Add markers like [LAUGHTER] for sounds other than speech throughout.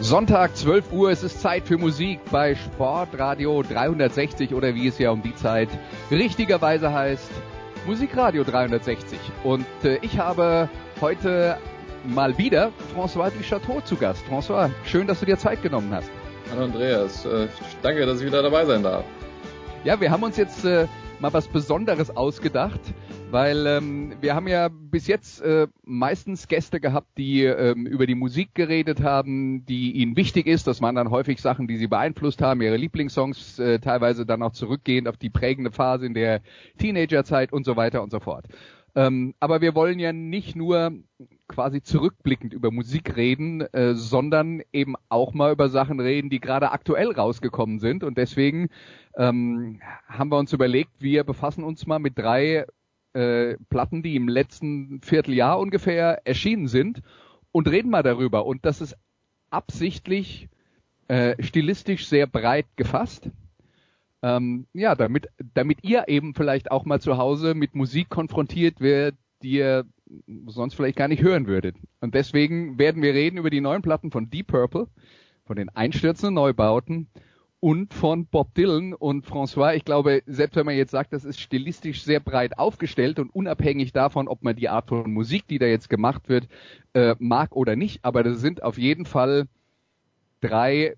Sonntag 12 Uhr, es ist Zeit für Musik bei Sportradio 360 oder wie es ja um die Zeit richtigerweise heißt, Musikradio 360. Und äh, ich habe heute mal wieder François Duchateau zu Gast. François, schön, dass du dir Zeit genommen hast. Hallo Andreas, äh, danke, dass ich wieder dabei sein darf. Ja, wir haben uns jetzt äh, mal was Besonderes ausgedacht weil ähm, wir haben ja bis jetzt äh, meistens Gäste gehabt, die ähm, über die Musik geredet haben, die ihnen wichtig ist. Das waren dann häufig Sachen, die sie beeinflusst haben, ihre Lieblingssongs, äh, teilweise dann auch zurückgehend auf die prägende Phase in der Teenagerzeit und so weiter und so fort. Ähm, aber wir wollen ja nicht nur quasi zurückblickend über Musik reden, äh, sondern eben auch mal über Sachen reden, die gerade aktuell rausgekommen sind. Und deswegen ähm, haben wir uns überlegt, wir befassen uns mal mit drei äh, Platten, die im letzten Vierteljahr ungefähr erschienen sind und reden mal darüber. Und das ist absichtlich äh, stilistisch sehr breit gefasst. Ähm, ja, damit, damit ihr eben vielleicht auch mal zu Hause mit Musik konfrontiert werdet, die ihr sonst vielleicht gar nicht hören würdet. Und deswegen werden wir reden über die neuen Platten von Deep Purple, von den einstürzenden Neubauten und von Bob Dylan und François. Ich glaube, selbst wenn man jetzt sagt, das ist stilistisch sehr breit aufgestellt und unabhängig davon, ob man die Art von Musik, die da jetzt gemacht wird, äh, mag oder nicht, aber das sind auf jeden Fall drei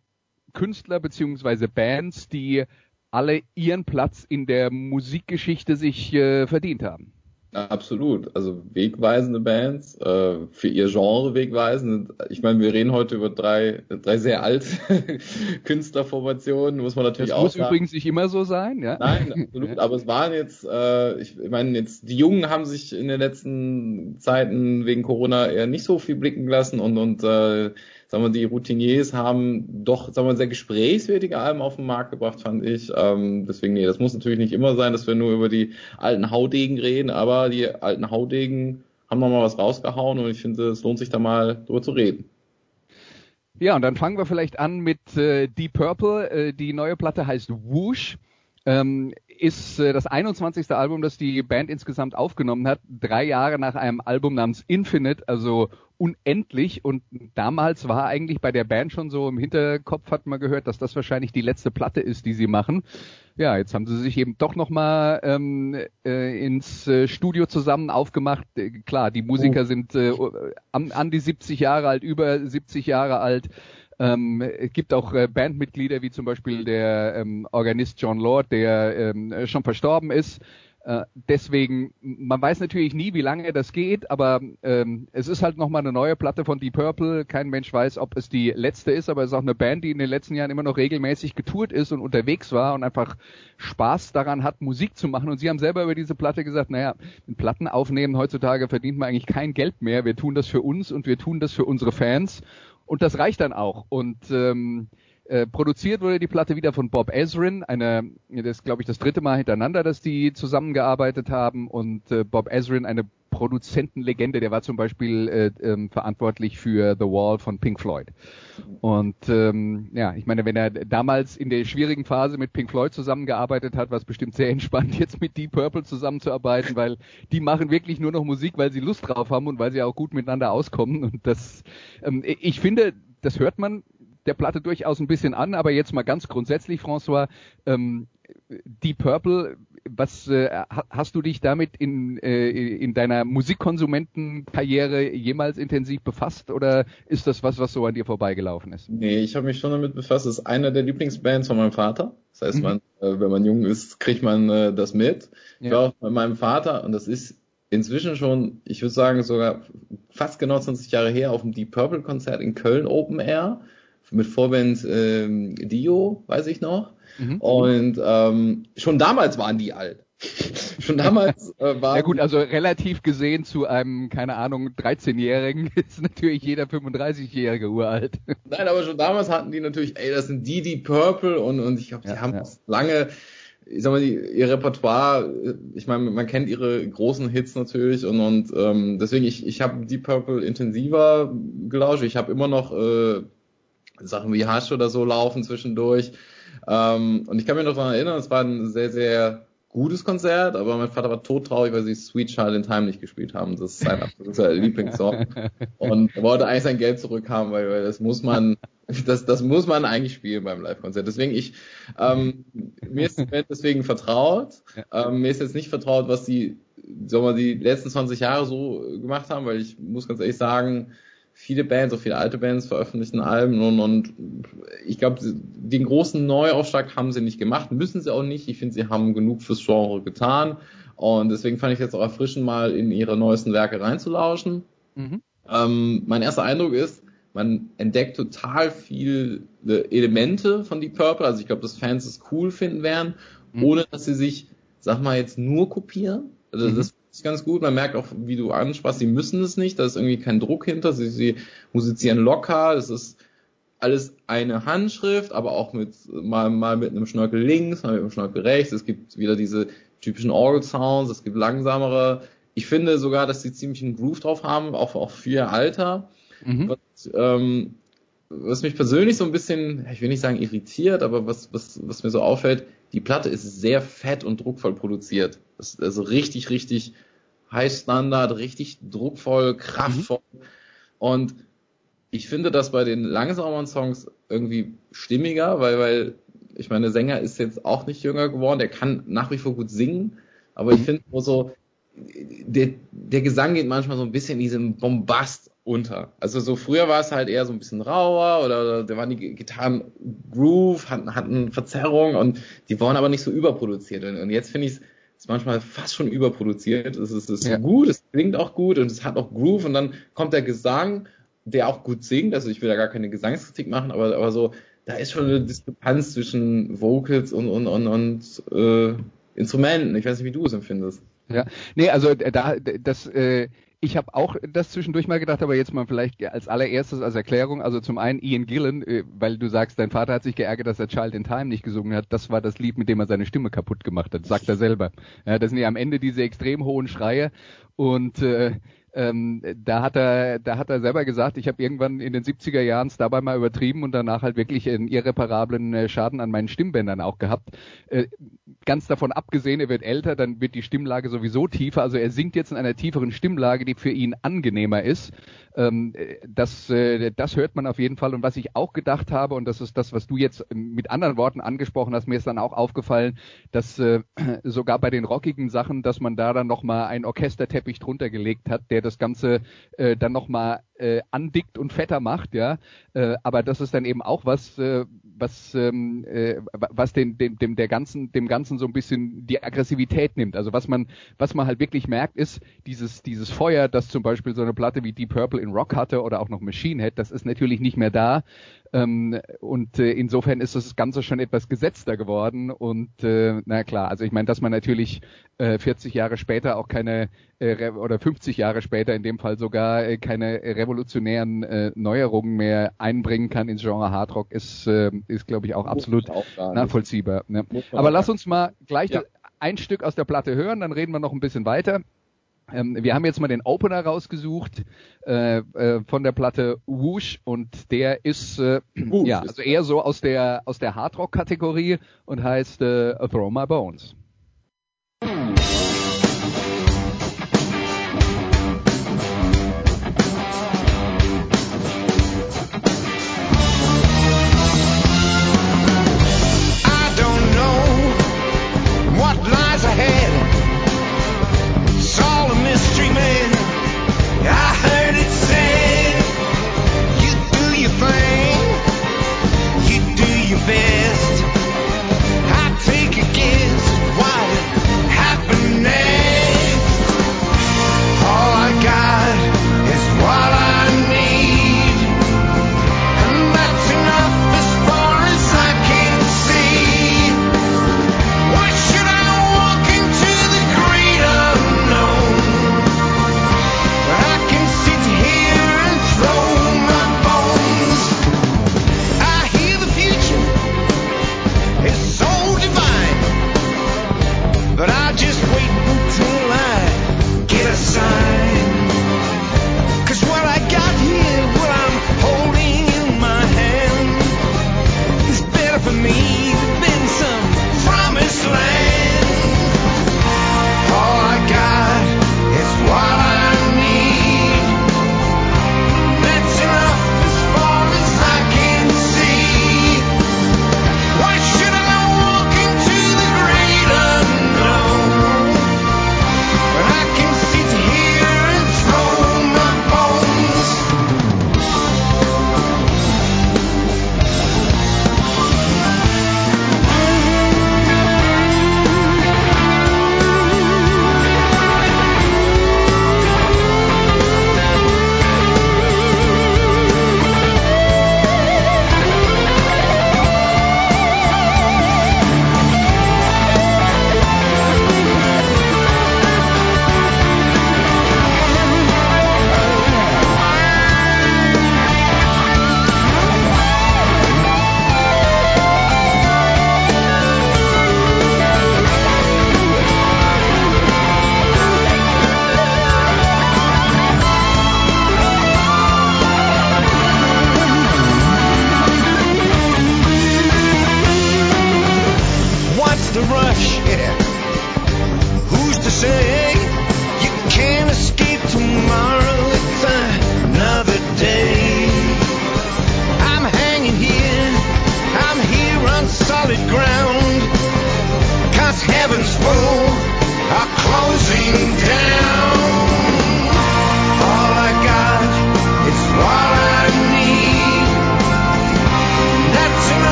Künstler beziehungsweise Bands, die alle ihren Platz in der Musikgeschichte sich äh, verdient haben. Absolut. Also wegweisende Bands, äh, für ihr Genre wegweisend. Ich meine, wir reden heute über drei, drei sehr alte [LAUGHS] Künstlerformationen, muss man natürlich das auch muss sagen. übrigens nicht immer so sein, ja? Nein, [LAUGHS] absolut. Aber es waren jetzt, äh, ich meine, jetzt die Jungen haben sich in den letzten Zeiten wegen Corona eher nicht so viel blicken lassen und, und äh, sagen wir, die Routiniers haben doch, sagen wir, sehr gesprächswertige Alben auf den Markt gebracht, fand ich. Ähm, deswegen, nee, das muss natürlich nicht immer sein, dass wir nur über die alten Haudegen reden, aber die alten Haudegen haben nochmal was rausgehauen und ich finde, es lohnt sich da mal drüber zu reden. Ja, und dann fangen wir vielleicht an mit äh, Deep Purple. Äh, die neue Platte heißt Whoosh. Ähm, ist äh, das 21. Album, das die Band insgesamt aufgenommen hat, drei Jahre nach einem Album namens Infinite, also unendlich. Und damals war eigentlich bei der Band schon so im Hinterkopf, hat man gehört, dass das wahrscheinlich die letzte Platte ist, die sie machen. Ja, jetzt haben sie sich eben doch nochmal ähm, äh, ins äh, Studio zusammen aufgemacht. Äh, klar, die Musiker oh. sind äh, an, an die 70 Jahre alt, über 70 Jahre alt. Ähm, es gibt auch äh, Bandmitglieder wie zum Beispiel der ähm, Organist John Lord, der ähm, schon verstorben ist. Äh, deswegen, man weiß natürlich nie, wie lange das geht, aber ähm, es ist halt nochmal eine neue Platte von Deep Purple. Kein Mensch weiß, ob es die letzte ist, aber es ist auch eine Band, die in den letzten Jahren immer noch regelmäßig getourt ist und unterwegs war und einfach Spaß daran hat, Musik zu machen. Und sie haben selber über diese Platte gesagt, naja, mit Platten aufnehmen heutzutage verdient man eigentlich kein Geld mehr. Wir tun das für uns und wir tun das für unsere Fans. Und das reicht dann auch. Und ähm, äh, produziert wurde die Platte wieder von Bob Ezrin, eine, das ist glaube ich das dritte Mal hintereinander, dass die zusammengearbeitet haben und äh, Bob Ezrin, eine Produzentenlegende, der war zum Beispiel äh, ähm, verantwortlich für The Wall von Pink Floyd. Und ähm, ja, ich meine, wenn er damals in der schwierigen Phase mit Pink Floyd zusammengearbeitet hat, war es bestimmt sehr [LAUGHS] entspannt, jetzt mit Deep Purple zusammenzuarbeiten, weil die machen wirklich nur noch Musik, weil sie Lust drauf haben und weil sie auch gut miteinander auskommen. Und das, ähm, ich finde, das hört man der Platte durchaus ein bisschen an, aber jetzt mal ganz grundsätzlich, François, ähm, Deep Purple, was äh, hast du dich damit in, äh, in deiner Musikkonsumentenkarriere jemals intensiv befasst oder ist das was, was so an dir vorbeigelaufen ist? Nee, ich habe mich schon damit befasst. Das ist einer der Lieblingsbands von meinem Vater. Das heißt, mhm. man, äh, wenn man jung ist, kriegt man äh, das mit. Ja. Ich war auch bei meinem Vater und das ist inzwischen schon, ich würde sagen, sogar fast genau 20 Jahre her auf dem Deep Purple Konzert in Köln Open Air mit Vorband ähm, Dio, weiß ich noch. Mhm. Und ähm, schon damals waren die alt. [LAUGHS] schon damals äh, war. [LAUGHS] Ja gut, also relativ gesehen zu einem, keine Ahnung, 13-Jährigen [LAUGHS] ist natürlich jeder 35-Jährige uralt. Nein, aber schon damals hatten die natürlich, ey, das sind die, die Purple und, und ich glaube, die ja, haben ja. lange ich sag mal, die, ihr Repertoire, ich meine, man kennt ihre großen Hits natürlich und, und ähm, deswegen, ich, ich habe Deep Purple intensiver gelauscht. Ich habe immer noch äh, Sachen wie Hush oder so laufen zwischendurch. Ähm, und ich kann mich noch daran erinnern, es war ein sehr, sehr gutes Konzert, aber mein Vater war todtraurig, weil sie Sweet Child in Time nicht gespielt haben. Das ist sein [LAUGHS] absoluter Lieblingssong. Und er wollte eigentlich sein Geld zurückhaben, weil, weil das muss man, [LAUGHS] das, das muss man eigentlich spielen beim Live-Konzert. Deswegen ich, ähm, mir ist die Band deswegen vertraut. Ähm, mir ist jetzt nicht vertraut, was die, sagen wir, die letzten 20 Jahre so gemacht haben, weil ich muss ganz ehrlich sagen, viele Bands, auch viele alte Bands veröffentlichen Alben und, und ich glaube, den großen Neuaufschlag haben sie nicht gemacht, müssen sie auch nicht. Ich finde, sie haben genug fürs Genre getan und deswegen fand ich jetzt auch erfrischend, mal in ihre neuesten Werke reinzulauschen. Mhm. Ähm, mein erster Eindruck ist, man entdeckt total viele Elemente von Deep Purple, also ich glaube, dass Fans es cool finden werden, mhm. ohne dass sie sich, sag mal, jetzt nur kopieren. Also mhm. das ist ganz gut. Man merkt auch, wie du ansprachst, sie müssen es nicht. Da ist irgendwie kein Druck hinter. Sie, sie musizieren locker. Es ist alles eine Handschrift, aber auch mit mal, mal mit einem Schnörkel links, mal mit einem Schnörkel rechts. Es gibt wieder diese typischen Orgel-Sounds. Es gibt langsamere. Ich finde sogar, dass sie ziemlich einen Groove drauf haben, auch, auch für ihr Alter. Mhm. Was, ähm, was mich persönlich so ein bisschen, ich will nicht sagen irritiert, aber was, was, was mir so auffällt, die Platte ist sehr fett und druckvoll produziert. Das ist also richtig, richtig High Standard, richtig druckvoll, kraftvoll. Mhm. Und ich finde das bei den langsamen Songs irgendwie stimmiger, weil, weil ich meine, der Sänger ist jetzt auch nicht jünger geworden, der kann nach wie vor gut singen, aber ich mhm. finde nur so, der, der Gesang geht manchmal so ein bisschen in diesem Bombast unter. Also so früher war es halt eher so ein bisschen rauer oder, da waren die Gitarren Groove, hatten, hatten Verzerrung und die waren aber nicht so überproduziert. Und, und jetzt finde ich es ist manchmal fast schon überproduziert. Es ist, es ist ja. gut, es klingt auch gut und es hat auch Groove und dann kommt der Gesang, der auch gut singt. Also ich will da gar keine Gesangskritik machen, aber, aber so, da ist schon eine Diskrepanz zwischen Vocals und, und, und, und äh, Instrumenten. Ich weiß nicht, wie du es empfindest. Ja, nee, also da das äh, ich habe auch das zwischendurch mal gedacht, aber jetzt mal vielleicht als allererstes als Erklärung, also zum einen Ian Gillen, äh, weil du sagst, dein Vater hat sich geärgert, dass er Child in Time nicht gesungen hat. Das war das Lied, mit dem er seine Stimme kaputt gemacht hat, sagt er selber. Ja, das sind ja am Ende diese extrem hohen Schreie und äh, ähm, da hat er, da hat er selber gesagt, ich habe irgendwann in den 70er Jahren es dabei mal übertrieben und danach halt wirklich einen irreparablen äh, Schaden an meinen Stimmbändern auch gehabt. Äh, ganz davon abgesehen, er wird älter, dann wird die Stimmlage sowieso tiefer. Also er singt jetzt in einer tieferen Stimmlage, die für ihn angenehmer ist. Ähm, das, äh, das hört man auf jeden Fall. Und was ich auch gedacht habe, und das ist das, was du jetzt mit anderen Worten angesprochen hast, mir ist dann auch aufgefallen, dass äh, [CLEARS THROAT] sogar bei den rockigen Sachen, dass man da dann nochmal einen Orchesterteppich drunter gelegt hat, der das Ganze äh, dann nochmal äh, andickt und fetter macht, ja. Äh, aber das ist dann eben auch was, äh, was, ähm, äh, was den, dem, dem, der ganzen, dem Ganzen so ein bisschen die Aggressivität nimmt. Also was man, was man halt wirklich merkt, ist dieses, dieses Feuer, das zum Beispiel so eine Platte wie Deep Purple in Rock hatte oder auch noch Machine Head, das ist natürlich nicht mehr da. Ähm, und äh, insofern ist das Ganze schon etwas gesetzter geworden. Und äh, na klar, also ich meine, dass man natürlich äh, 40 Jahre später auch keine äh, oder 50 Jahre später in dem Fall sogar äh, keine revolutionären äh, Neuerungen mehr einbringen kann ins Genre Hardrock, ist, äh, ist glaube ich auch absolut auch nachvollziehbar. Ne? Aber lass uns mal gleich ja. ein Stück aus der Platte hören, dann reden wir noch ein bisschen weiter. Ähm, wir haben jetzt mal den Opener rausgesucht äh, äh, von der Platte Whoosh und der ist äh, ja also eher so aus der aus der Hardrock Kategorie und heißt äh, Throw My Bones.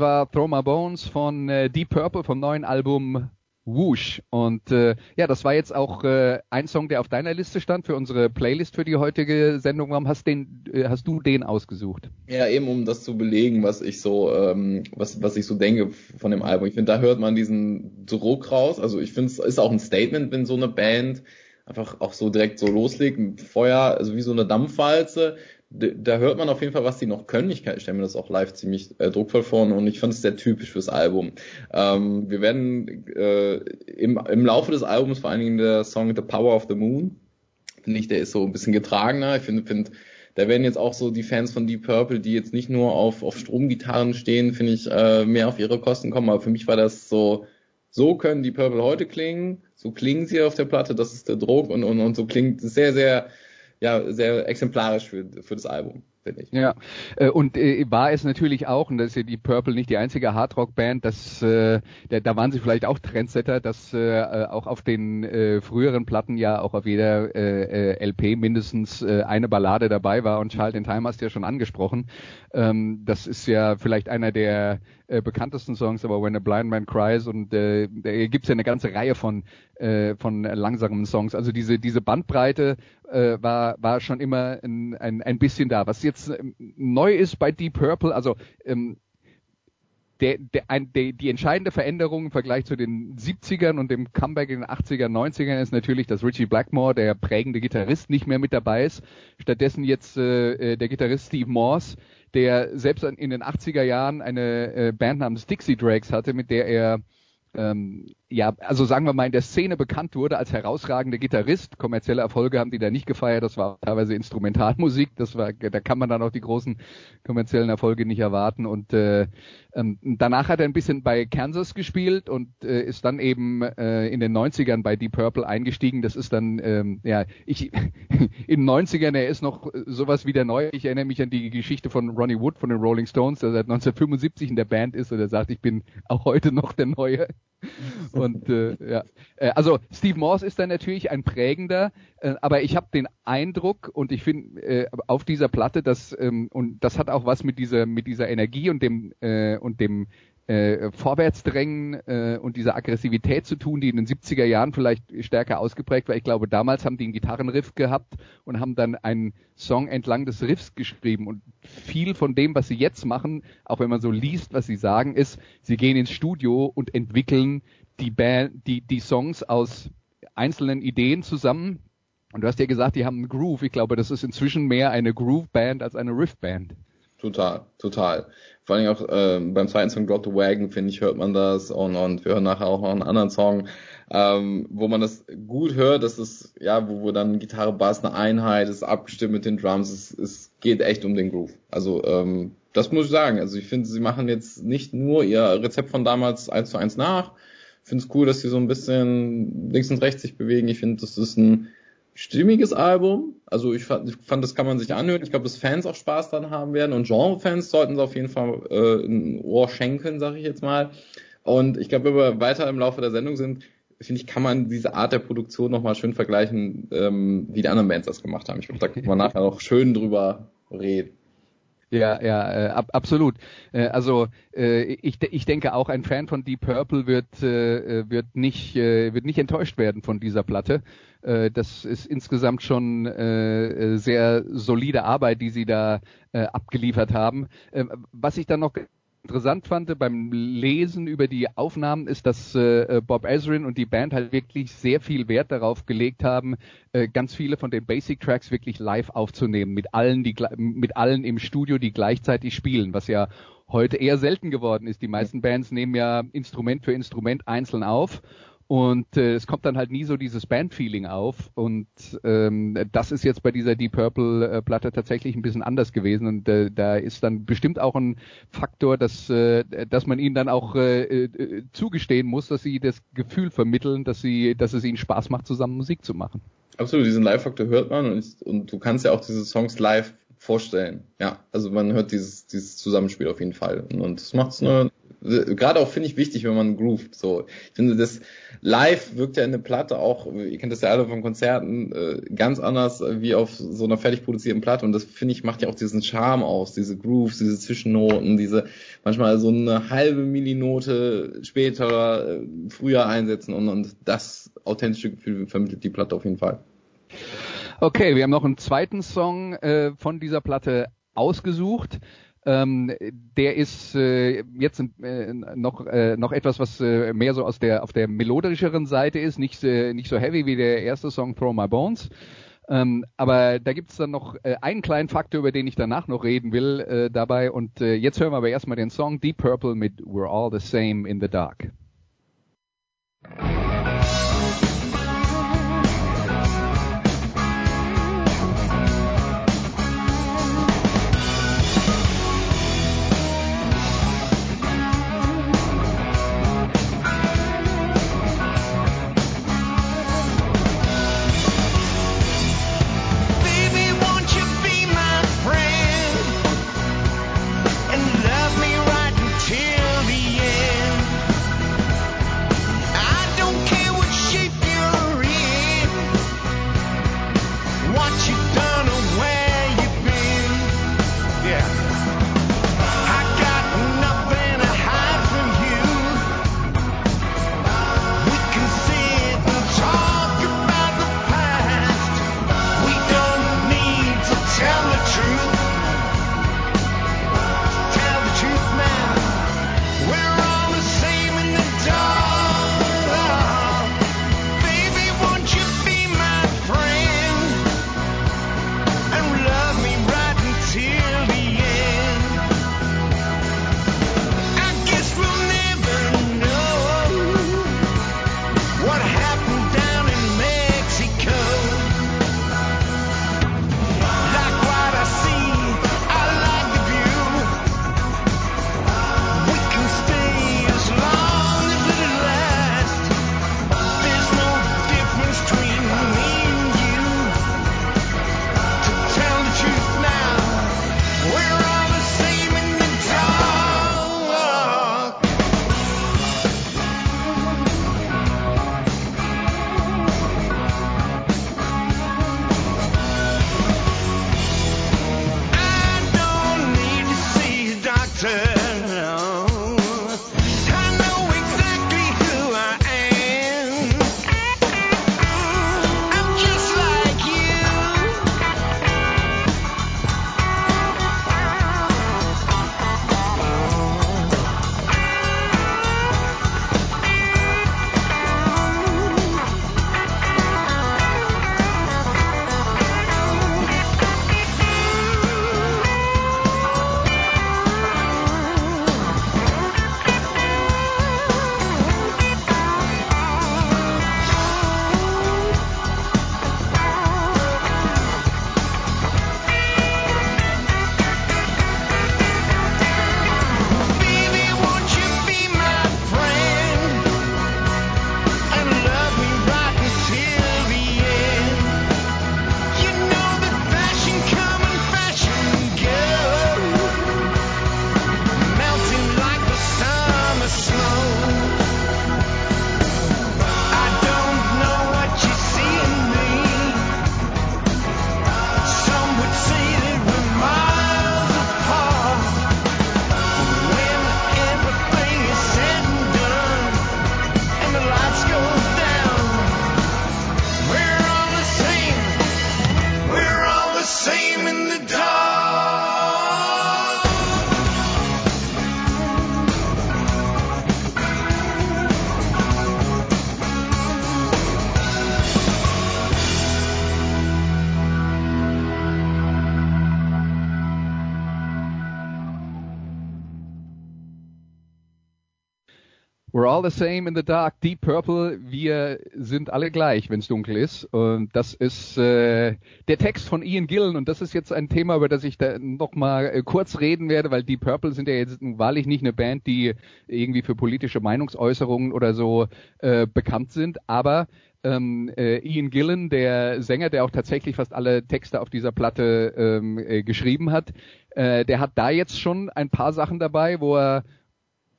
War Throw My Bones von äh, Deep Purple vom neuen Album Whoosh. Und äh, ja, das war jetzt auch äh, ein Song, der auf deiner Liste stand für unsere Playlist für die heutige Sendung. Warum hast, den, äh, hast du den ausgesucht? Ja, eben um das zu belegen, was ich so, ähm, was, was ich so denke von dem Album. Ich finde, da hört man diesen Druck raus. Also ich finde, es ist auch ein Statement, wenn so eine Band einfach auch so direkt so loslegt, Feuer, also wie so eine Dampfwalze. Da hört man auf jeden Fall, was die noch können. Ich, stelle mir das auch live ziemlich äh, druckvoll vor und ich fand es sehr typisch fürs Album. Ähm, wir werden äh, im, im Laufe des Albums, vor allen Dingen der Song The Power of the Moon, finde ich, der ist so ein bisschen getragener. Ich finde, finde, da werden jetzt auch so die Fans von Deep Purple, die jetzt nicht nur auf, auf Stromgitarren stehen, finde ich, äh, mehr auf ihre Kosten kommen. Aber für mich war das so, so können die Purple heute klingen, so klingen sie auf der Platte, das ist der Druck und, und, und so klingt sehr, sehr, ja, sehr exemplarisch für, für das Album, finde ich. Ja, äh, und äh, war es natürlich auch, und das ist ja die Purple nicht die einzige Hardrock-Band, dass äh, da, da waren sie vielleicht auch Trendsetter, dass äh, auch auf den äh, früheren Platten ja auch auf jeder äh, äh, LP mindestens äh, eine Ballade dabei war und Child in Time hast du ja schon angesprochen. Ähm, das ist ja vielleicht einer der äh, bekanntesten Songs, aber When a Blind Man Cries und äh, da gibt's ja eine ganze Reihe von äh, von langsamen Songs. Also diese diese Bandbreite äh, war war schon immer ein, ein, ein bisschen da. Was jetzt ähm, neu ist bei Deep Purple, also ähm, der, der, ein, der, die entscheidende Veränderung im Vergleich zu den 70ern und dem Comeback in den 80er, 90ern ist natürlich, dass Richie Blackmore, der prägende Gitarrist, nicht mehr mit dabei ist. Stattdessen jetzt äh, der Gitarrist Steve Morse, der selbst in den 80er Jahren eine äh, Band namens Dixie Drakes hatte, mit der er ähm, ja, also sagen wir mal, in der Szene bekannt wurde als herausragender Gitarrist. Kommerzielle Erfolge haben die da nicht gefeiert. Das war teilweise Instrumentalmusik. Das war, da kann man dann auch die großen kommerziellen Erfolge nicht erwarten. Und äh, ähm, danach hat er ein bisschen bei Kansas gespielt und äh, ist dann eben äh, in den 90ern bei Deep Purple eingestiegen. Das ist dann, ähm, ja, ich [LAUGHS] in den 90ern, er ist noch sowas wie der Neue. Ich erinnere mich an die Geschichte von Ronnie Wood von den Rolling Stones, der seit 1975 in der Band ist und er sagt, ich bin auch heute noch der Neue. Und äh, ja, äh, also Steve Morse ist da natürlich ein prägender, äh, aber ich habe den Eindruck und ich finde äh, auf dieser Platte, dass ähm, und das hat auch was mit dieser mit dieser Energie und dem äh, und dem äh, Vorwärtsdrängen äh, und dieser Aggressivität zu tun, die in den 70er Jahren vielleicht stärker ausgeprägt war. Ich glaube, damals haben die einen Gitarrenriff gehabt und haben dann einen Song entlang des Riffs geschrieben. Und viel von dem, was sie jetzt machen, auch wenn man so liest, was sie sagen, ist, sie gehen ins Studio und entwickeln die, Band, die, die Songs aus einzelnen Ideen zusammen. Und du hast ja gesagt, die haben einen Groove. Ich glaube, das ist inzwischen mehr eine Groove-Band als eine Riff-Band. Total, total. Vor allem auch äh, beim zweiten Song Got the Wagon, finde ich, hört man das und, und wir hören nachher auch noch einen anderen Song, ähm, wo man das gut hört, das ist, ja, wo, wo dann Gitarre, Bass eine Einheit, ist abgestimmt mit den Drums, es, es geht echt um den Groove. Also ähm, das muss ich sagen. Also ich finde, sie machen jetzt nicht nur ihr Rezept von damals eins zu eins nach. Finde es cool, dass sie so ein bisschen links und rechts sich bewegen. Ich finde, das ist ein stimmiges Album. Also ich fand, ich fand, das kann man sich anhören. Ich glaube, dass Fans auch Spaß dran haben werden und Genre-Fans sollten es auf jeden Fall äh, ein Ohr schenken, sage ich jetzt mal. Und ich glaube, wenn wir weiter im Laufe der Sendung sind, finde ich, kann man diese Art der Produktion nochmal schön vergleichen, ähm, wie die anderen Bands das gemacht haben. Ich glaube, da kann man nachher noch schön drüber reden. Ja, ja, äh, ab, absolut. Äh, also äh, ich, ich denke auch ein Fan von Deep Purple wird äh, wird nicht äh, wird nicht enttäuscht werden von dieser Platte. Äh, das ist insgesamt schon äh, sehr solide Arbeit, die sie da äh, abgeliefert haben. Äh, was ich dann noch interessant fand beim Lesen über die Aufnahmen ist, dass äh, Bob Ezrin und die Band halt wirklich sehr viel Wert darauf gelegt haben, äh, ganz viele von den Basic Tracks wirklich live aufzunehmen, mit allen, die mit allen im Studio, die gleichzeitig spielen, was ja heute eher selten geworden ist. Die meisten Bands nehmen ja Instrument für Instrument einzeln auf und äh, es kommt dann halt nie so dieses Band-Feeling auf. Und ähm, das ist jetzt bei dieser Deep Purple-Platte tatsächlich ein bisschen anders gewesen. Und äh, da ist dann bestimmt auch ein Faktor, dass, äh, dass man ihnen dann auch äh, äh, zugestehen muss, dass sie das Gefühl vermitteln, dass sie, dass es ihnen Spaß macht, zusammen Musik zu machen. Absolut, diesen Live-Faktor hört man und, und du kannst ja auch diese Songs live vorstellen. Ja, also man hört dieses, dieses Zusammenspiel auf jeden Fall. Und, das macht es nur gerade auch finde ich wichtig, wenn man groovt. So, ich finde das live wirkt ja in der Platte auch, ihr kennt das ja alle von Konzerten, äh, ganz anders wie auf so einer fertig produzierten Platte. Und das finde ich macht ja auch diesen Charme aus, diese Grooves, diese Zwischennoten, diese manchmal so eine halbe Millinote später, äh, früher einsetzen und, und das authentische Gefühl vermittelt die Platte auf jeden Fall. Okay, wir haben noch einen zweiten Song äh, von dieser Platte ausgesucht. Ähm, der ist äh, jetzt äh, noch äh, noch etwas, was äh, mehr so aus der auf der melodischeren Seite ist, nicht äh, nicht so heavy wie der erste Song Throw My Bones. Ähm, aber da gibt's dann noch äh, einen kleinen Faktor, über den ich danach noch reden will äh, dabei. Und äh, jetzt hören wir aber erstmal den Song Deep Purple mit We're All the Same in the Dark. All the same in the dark. Deep Purple, wir sind alle gleich, wenn es dunkel ist. Und das ist äh, der Text von Ian Gillen und das ist jetzt ein Thema, über das ich da nochmal äh, kurz reden werde, weil Deep Purple sind ja jetzt wahrlich nicht eine Band, die irgendwie für politische Meinungsäußerungen oder so äh, bekannt sind, aber ähm, äh, Ian Gillen, der Sänger, der auch tatsächlich fast alle Texte auf dieser Platte ähm, äh, geschrieben hat, äh, der hat da jetzt schon ein paar Sachen dabei, wo er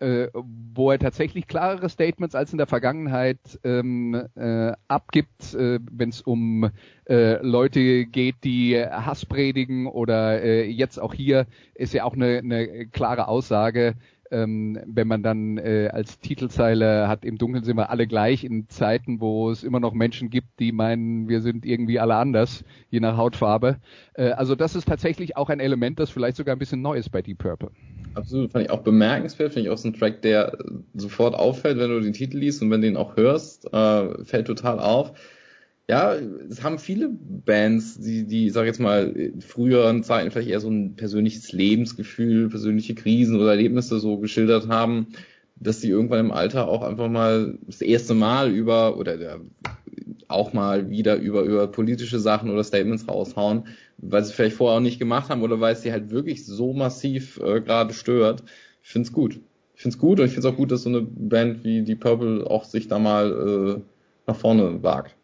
äh, wo er tatsächlich klarere Statements als in der Vergangenheit ähm, äh, abgibt, äh, wenn es um äh, Leute geht, die Hass predigen oder äh, jetzt auch hier ist ja auch eine, eine klare Aussage, ähm, wenn man dann äh, als Titelzeile hat, im Dunkeln sind wir alle gleich in Zeiten, wo es immer noch Menschen gibt, die meinen, wir sind irgendwie alle anders, je nach Hautfarbe. Äh, also das ist tatsächlich auch ein Element, das vielleicht sogar ein bisschen neu ist bei Deep Purple. Absolut, fand ich auch bemerkenswert, finde ich auch so ein Track, der sofort auffällt, wenn du den Titel liest und wenn du ihn auch hörst, äh, fällt total auf. Ja, es haben viele Bands, die, die, sag jetzt mal, früheren Zeiten vielleicht eher so ein persönliches Lebensgefühl, persönliche Krisen oder Erlebnisse so geschildert haben, dass die irgendwann im Alter auch einfach mal das erste Mal über oder der, auch mal wieder über, über politische Sachen oder Statements raushauen, weil sie vielleicht vorher auch nicht gemacht haben oder weil es sie halt wirklich so massiv äh, gerade stört. Ich find's gut. Ich find's gut und ich find's auch gut, dass so eine Band wie die Purple auch sich da mal äh, nach vorne wagt.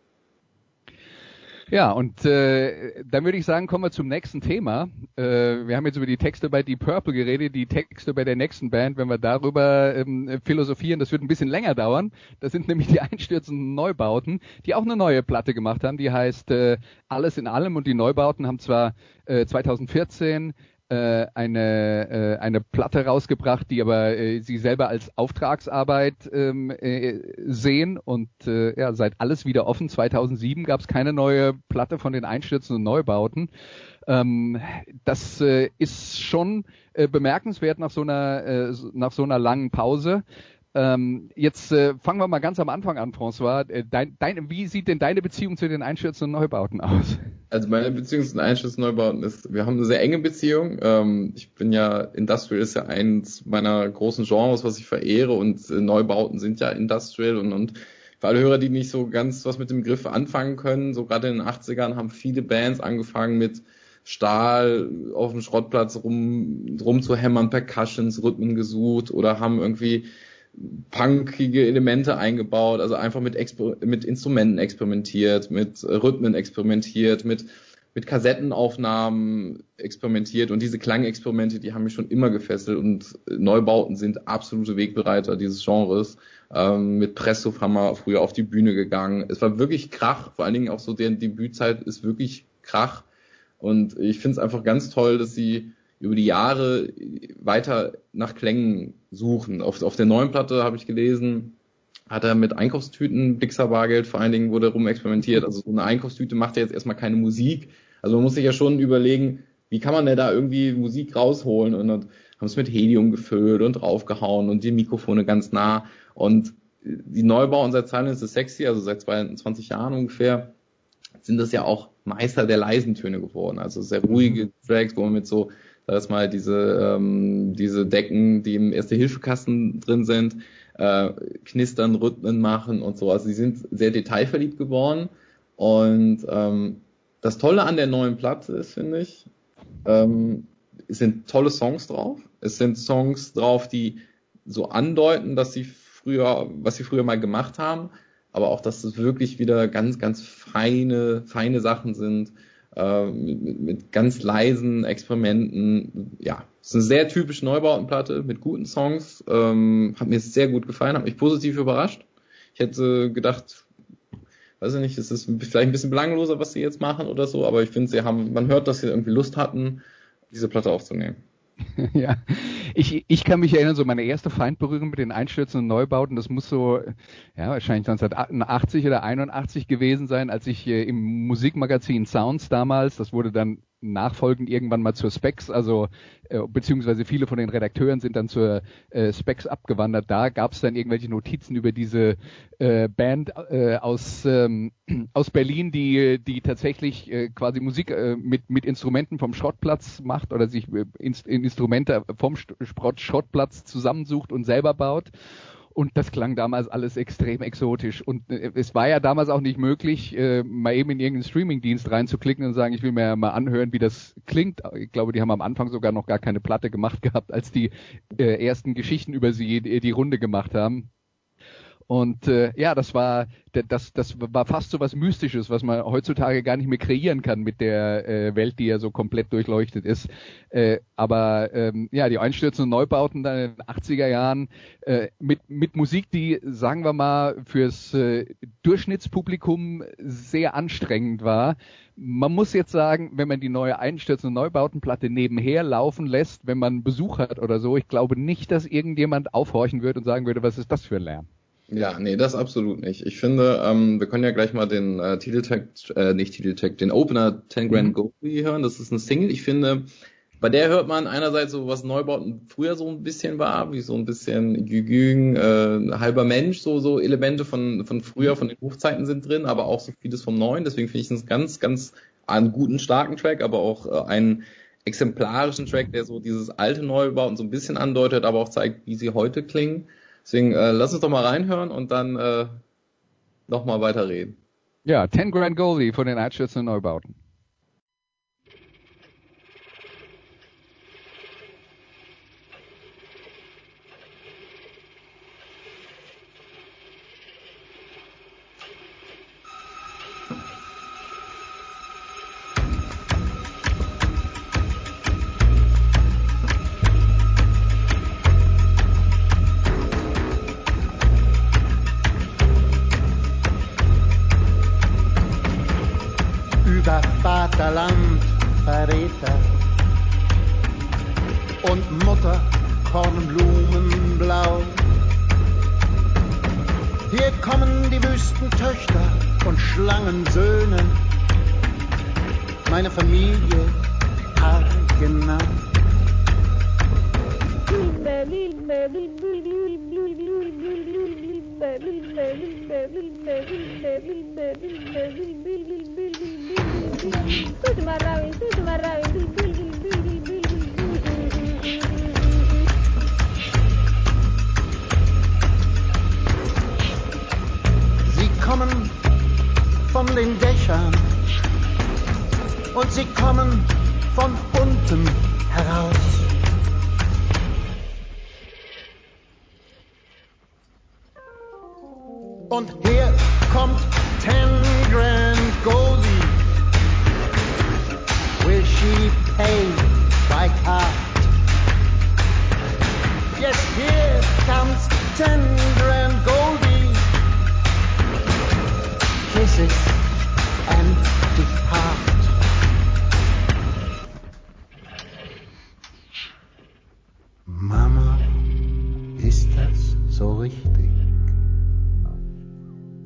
Ja, und äh, dann würde ich sagen, kommen wir zum nächsten Thema. Äh, wir haben jetzt über die Texte bei Deep Purple geredet, die Texte bei der nächsten Band, wenn wir darüber ähm, philosophieren, das wird ein bisschen länger dauern. Das sind nämlich die einstürzenden Neubauten, die auch eine neue Platte gemacht haben, die heißt äh, Alles in allem und die Neubauten haben zwar äh, 2014 äh, eine, äh, eine Platte rausgebracht, die aber äh, sie selber als Auftragsarbeit ähm, äh, sehen und äh, ja, seit alles wieder offen 2007 gab es keine neue Platte von den Einstürzen und Neubauten. Ähm, das äh, ist schon äh, bemerkenswert nach so einer äh, nach so einer langen Pause. Ähm, jetzt äh, fangen wir mal ganz am Anfang an, François. Äh, dein, dein, wie sieht denn deine Beziehung zu den Einstürzen und Neubauten aus? Also meine Beziehung zu den Einstürzen und Neubauten ist, wir haben eine sehr enge Beziehung. Ähm, ich bin ja, Industrial ist ja eins meiner großen Genres, was ich verehre und äh, Neubauten sind ja Industrial und, und für alle Hörer, die nicht so ganz was mit dem Begriff anfangen können, so gerade in den 80ern haben viele Bands angefangen mit Stahl auf dem Schrottplatz rum, rumzuhämmern, Percussions, Rhythmen gesucht oder haben irgendwie punkige Elemente eingebaut, also einfach mit, Exper mit Instrumenten experimentiert, mit Rhythmen experimentiert, mit, mit Kassettenaufnahmen experimentiert und diese Klangexperimente, die haben mich schon immer gefesselt und Neubauten sind absolute Wegbereiter dieses Genres. Ähm, mit wir früher auf die Bühne gegangen. Es war wirklich Krach, vor allen Dingen auch so deren Debützeit ist wirklich Krach und ich finde es einfach ganz toll, dass sie über die Jahre weiter nach Klängen suchen. Auf, auf der neuen Platte habe ich gelesen, hat er mit Einkaufstüten, Pixar Bargeld vor allen Dingen wurde rum experimentiert. Also so eine Einkaufstüte macht ja jetzt erstmal keine Musik. Also man muss sich ja schon überlegen, wie kann man denn da irgendwie Musik rausholen und, und haben es mit Helium gefüllt und draufgehauen und die Mikrofone ganz nah und die Neubauten seit Silence is Sexy, also seit 22 Jahren ungefähr, sind das ja auch Meister der leisen Töne geworden. Also sehr ruhige Tracks, wo man mit so sag ich mal, diese, ähm, diese Decken, die im Erste-Hilfe-Kasten drin sind, äh, knistern, Rhythmen machen und so. Also sie sind sehr detailverliebt geworden. Und ähm, das Tolle an der neuen Platte ist, finde ich, ähm, es sind tolle Songs drauf. Es sind Songs drauf, die so andeuten, dass sie früher, was sie früher mal gemacht haben, aber auch, dass es wirklich wieder ganz, ganz feine, feine Sachen sind äh, mit, mit ganz leisen Experimenten. Ja, ist eine sehr typische Neubautenplatte mit guten Songs. Ähm, hat mir sehr gut gefallen, hat mich positiv überrascht. Ich hätte gedacht, weiß ich nicht, es ist vielleicht ein bisschen belangloser, was sie jetzt machen oder so, aber ich finde, sie haben, man hört, dass sie irgendwie Lust hatten, diese Platte aufzunehmen. [LAUGHS] ja, ich, ich kann mich erinnern, so meine erste Feindberührung mit den Einstürzen und Neubauten, das muss so, ja, wahrscheinlich 1980 oder 81 gewesen sein, als ich äh, im Musikmagazin Sounds damals, das wurde dann nachfolgend irgendwann mal zur Specs, also äh, beziehungsweise viele von den Redakteuren sind dann zur äh, Specs abgewandert. Da gab es dann irgendwelche Notizen über diese äh, Band äh, aus ähm, aus Berlin, die die tatsächlich äh, quasi Musik äh, mit mit Instrumenten vom Schrottplatz macht oder sich äh, in, Instrumente vom Schrott, Schrottplatz zusammensucht und selber baut. Und das klang damals alles extrem exotisch. Und äh, es war ja damals auch nicht möglich, äh, mal eben in irgendeinen Streamingdienst reinzuklicken und sagen, ich will mir mal anhören, wie das klingt. Ich glaube, die haben am Anfang sogar noch gar keine Platte gemacht [LAUGHS] gehabt, als die äh, ersten Geschichten über sie die, die Runde gemacht haben. Und äh, ja, das war das, das war fast so was Mystisches, was man heutzutage gar nicht mehr kreieren kann mit der äh, Welt, die ja so komplett durchleuchtet ist. Äh, aber ähm, ja, die einstürzenden Neubauten dann in den 80er Jahren äh, mit, mit Musik, die, sagen wir mal, fürs äh, Durchschnittspublikum sehr anstrengend war. Man muss jetzt sagen, wenn man die neue einstürzende Neubautenplatte nebenher laufen lässt, wenn man Besuch hat oder so, ich glaube nicht, dass irgendjemand aufhorchen würde und sagen würde, was ist das für ein Lärm. Ja, nee, das absolut nicht. Ich finde, ähm, wir können ja gleich mal den äh, Titeltag, äh, nicht Titeltag, den Opener 10 Grand mhm. Goldie hören. Das ist eine Single. Ich finde, bei der hört man einerseits so, was Neubauten früher so ein bisschen war, wie so ein bisschen Gügüng, äh, halber Mensch, so, so Elemente von, von früher, mhm. von den Hochzeiten sind drin, aber auch so vieles vom Neuen. Deswegen finde ich es ganz, ganz einen guten, starken Track, aber auch äh, einen exemplarischen Track, der so dieses alte Neubauten so ein bisschen andeutet, aber auch zeigt, wie sie heute klingen. Deswegen äh, lass uns doch mal reinhören und dann äh, nochmal weiterreden. Ja, 10 Grand Goldie von den Einstürzen Neubauten.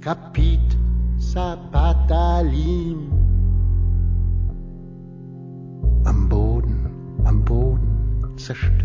Capit Sapatalim. Am Boden, am Boden zerstört.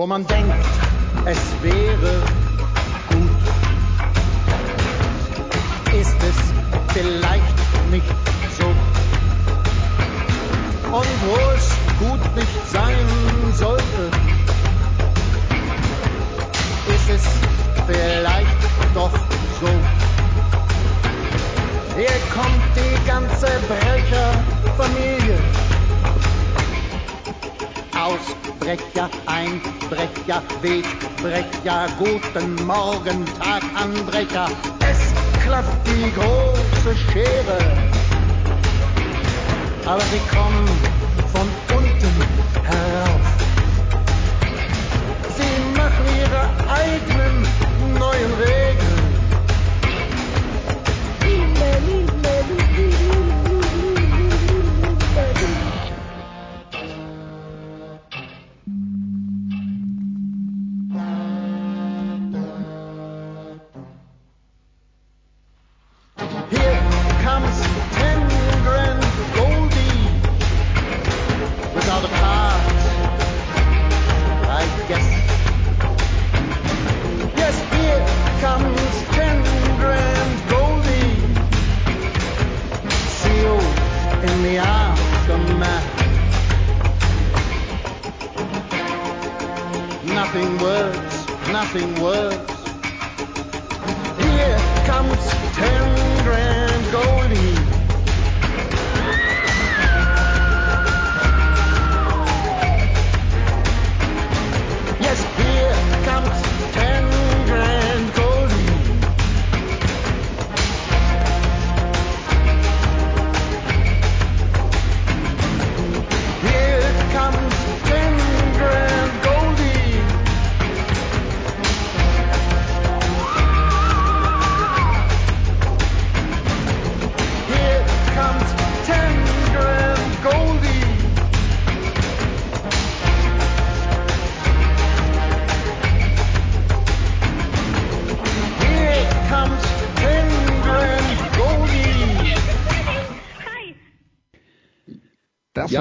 Wo man denkt,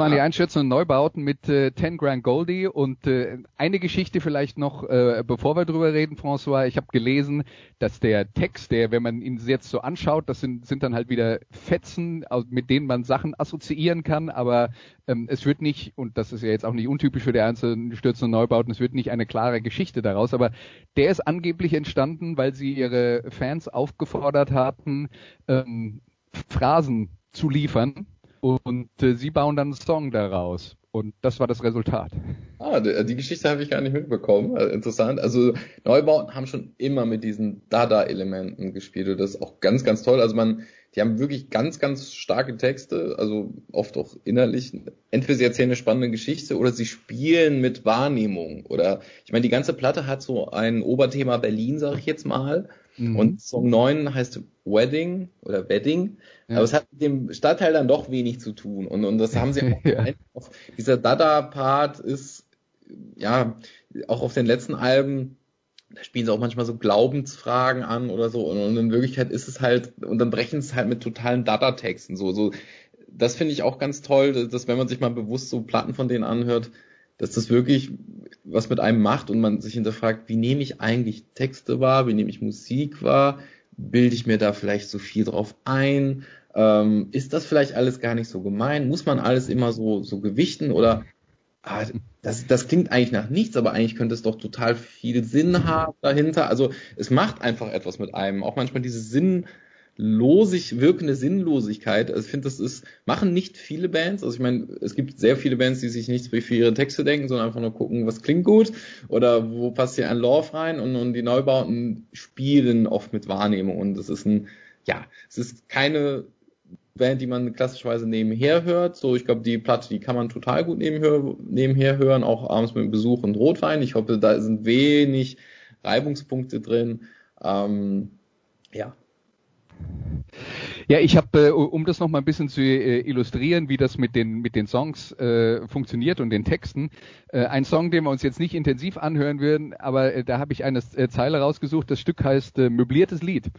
Waren die Einschätzungen und Neubauten mit äh, 10 Grand Goldie. Und äh, eine Geschichte vielleicht noch, äh, bevor wir drüber reden, François. Ich habe gelesen, dass der Text, der, wenn man ihn jetzt so anschaut, das sind, sind dann halt wieder Fetzen, mit denen man Sachen assoziieren kann, aber ähm, es wird nicht, und das ist ja jetzt auch nicht untypisch für die einzelnen und Neubauten, es wird nicht eine klare Geschichte daraus, aber der ist angeblich entstanden, weil sie ihre Fans aufgefordert hatten, ähm, Phrasen zu liefern und äh, sie bauen dann einen Song daraus. Und das war das Resultat. Ah, die, die Geschichte habe ich gar nicht mitbekommen. Also interessant. Also Neubauten haben schon immer mit diesen Dada-Elementen gespielt und das ist auch ganz, ganz toll. Also man, die haben wirklich ganz, ganz starke Texte, also oft auch innerlich. Entweder sie erzählen eine spannende Geschichte oder sie spielen mit Wahrnehmung. Oder ich meine, die ganze Platte hat so ein Oberthema Berlin, sage ich jetzt mal. Mhm. Und Song 9 heißt Wedding oder Wedding. Ja. Aber es hat mit dem Stadtteil dann doch wenig zu tun. Und, und das haben sie [LAUGHS] auch Ja. einfach. Dieser Dada-Part ist, ja, auch auf den letzten Alben, da spielen sie auch manchmal so Glaubensfragen an oder so. Und, und in Wirklichkeit ist es halt, und dann brechen es halt mit totalen Dada-Texten so. so das finde ich auch ganz toll, dass wenn man sich mal bewusst so Platten von denen anhört, dass das wirklich was mit einem macht und man sich hinterfragt, wie nehme ich eigentlich Texte wahr, wie nehme ich Musik wahr, bilde ich mir da vielleicht so viel drauf ein, ähm, ist das vielleicht alles gar nicht so gemein, muss man alles immer so, so gewichten oder ah, das, das klingt eigentlich nach nichts, aber eigentlich könnte es doch total viel Sinn haben dahinter. Also es macht einfach etwas mit einem, auch manchmal diese Sinn, losig wirkende Sinnlosigkeit. Also ich finde, das ist, machen nicht viele Bands. Also ich meine, es gibt sehr viele Bands, die sich nichts für ihre Texte denken, sondern einfach nur gucken, was klingt gut oder wo passt hier ein Love rein und, und die Neubauten spielen oft mit Wahrnehmung und es ist ein, ja, es ist keine Band, die man klassischerweise nebenher hört. So, ich glaube, die Platte, die kann man total gut nebenher, nebenher hören, auch abends mit Besuch und Rotwein. Ich hoffe, da sind wenig Reibungspunkte drin. Ähm, ja, Ja, ich habe, äh, um das noch mal ein bisschen zu äh, illustrieren, wie das mit den mit den Songs äh, funktioniert und den Texten, äh, ein Song, den wir uns jetzt nicht intensiv anhören würden, aber äh, da habe ich eine äh, Zeile rausgesucht. Das Stück heißt äh, möbliertes Lied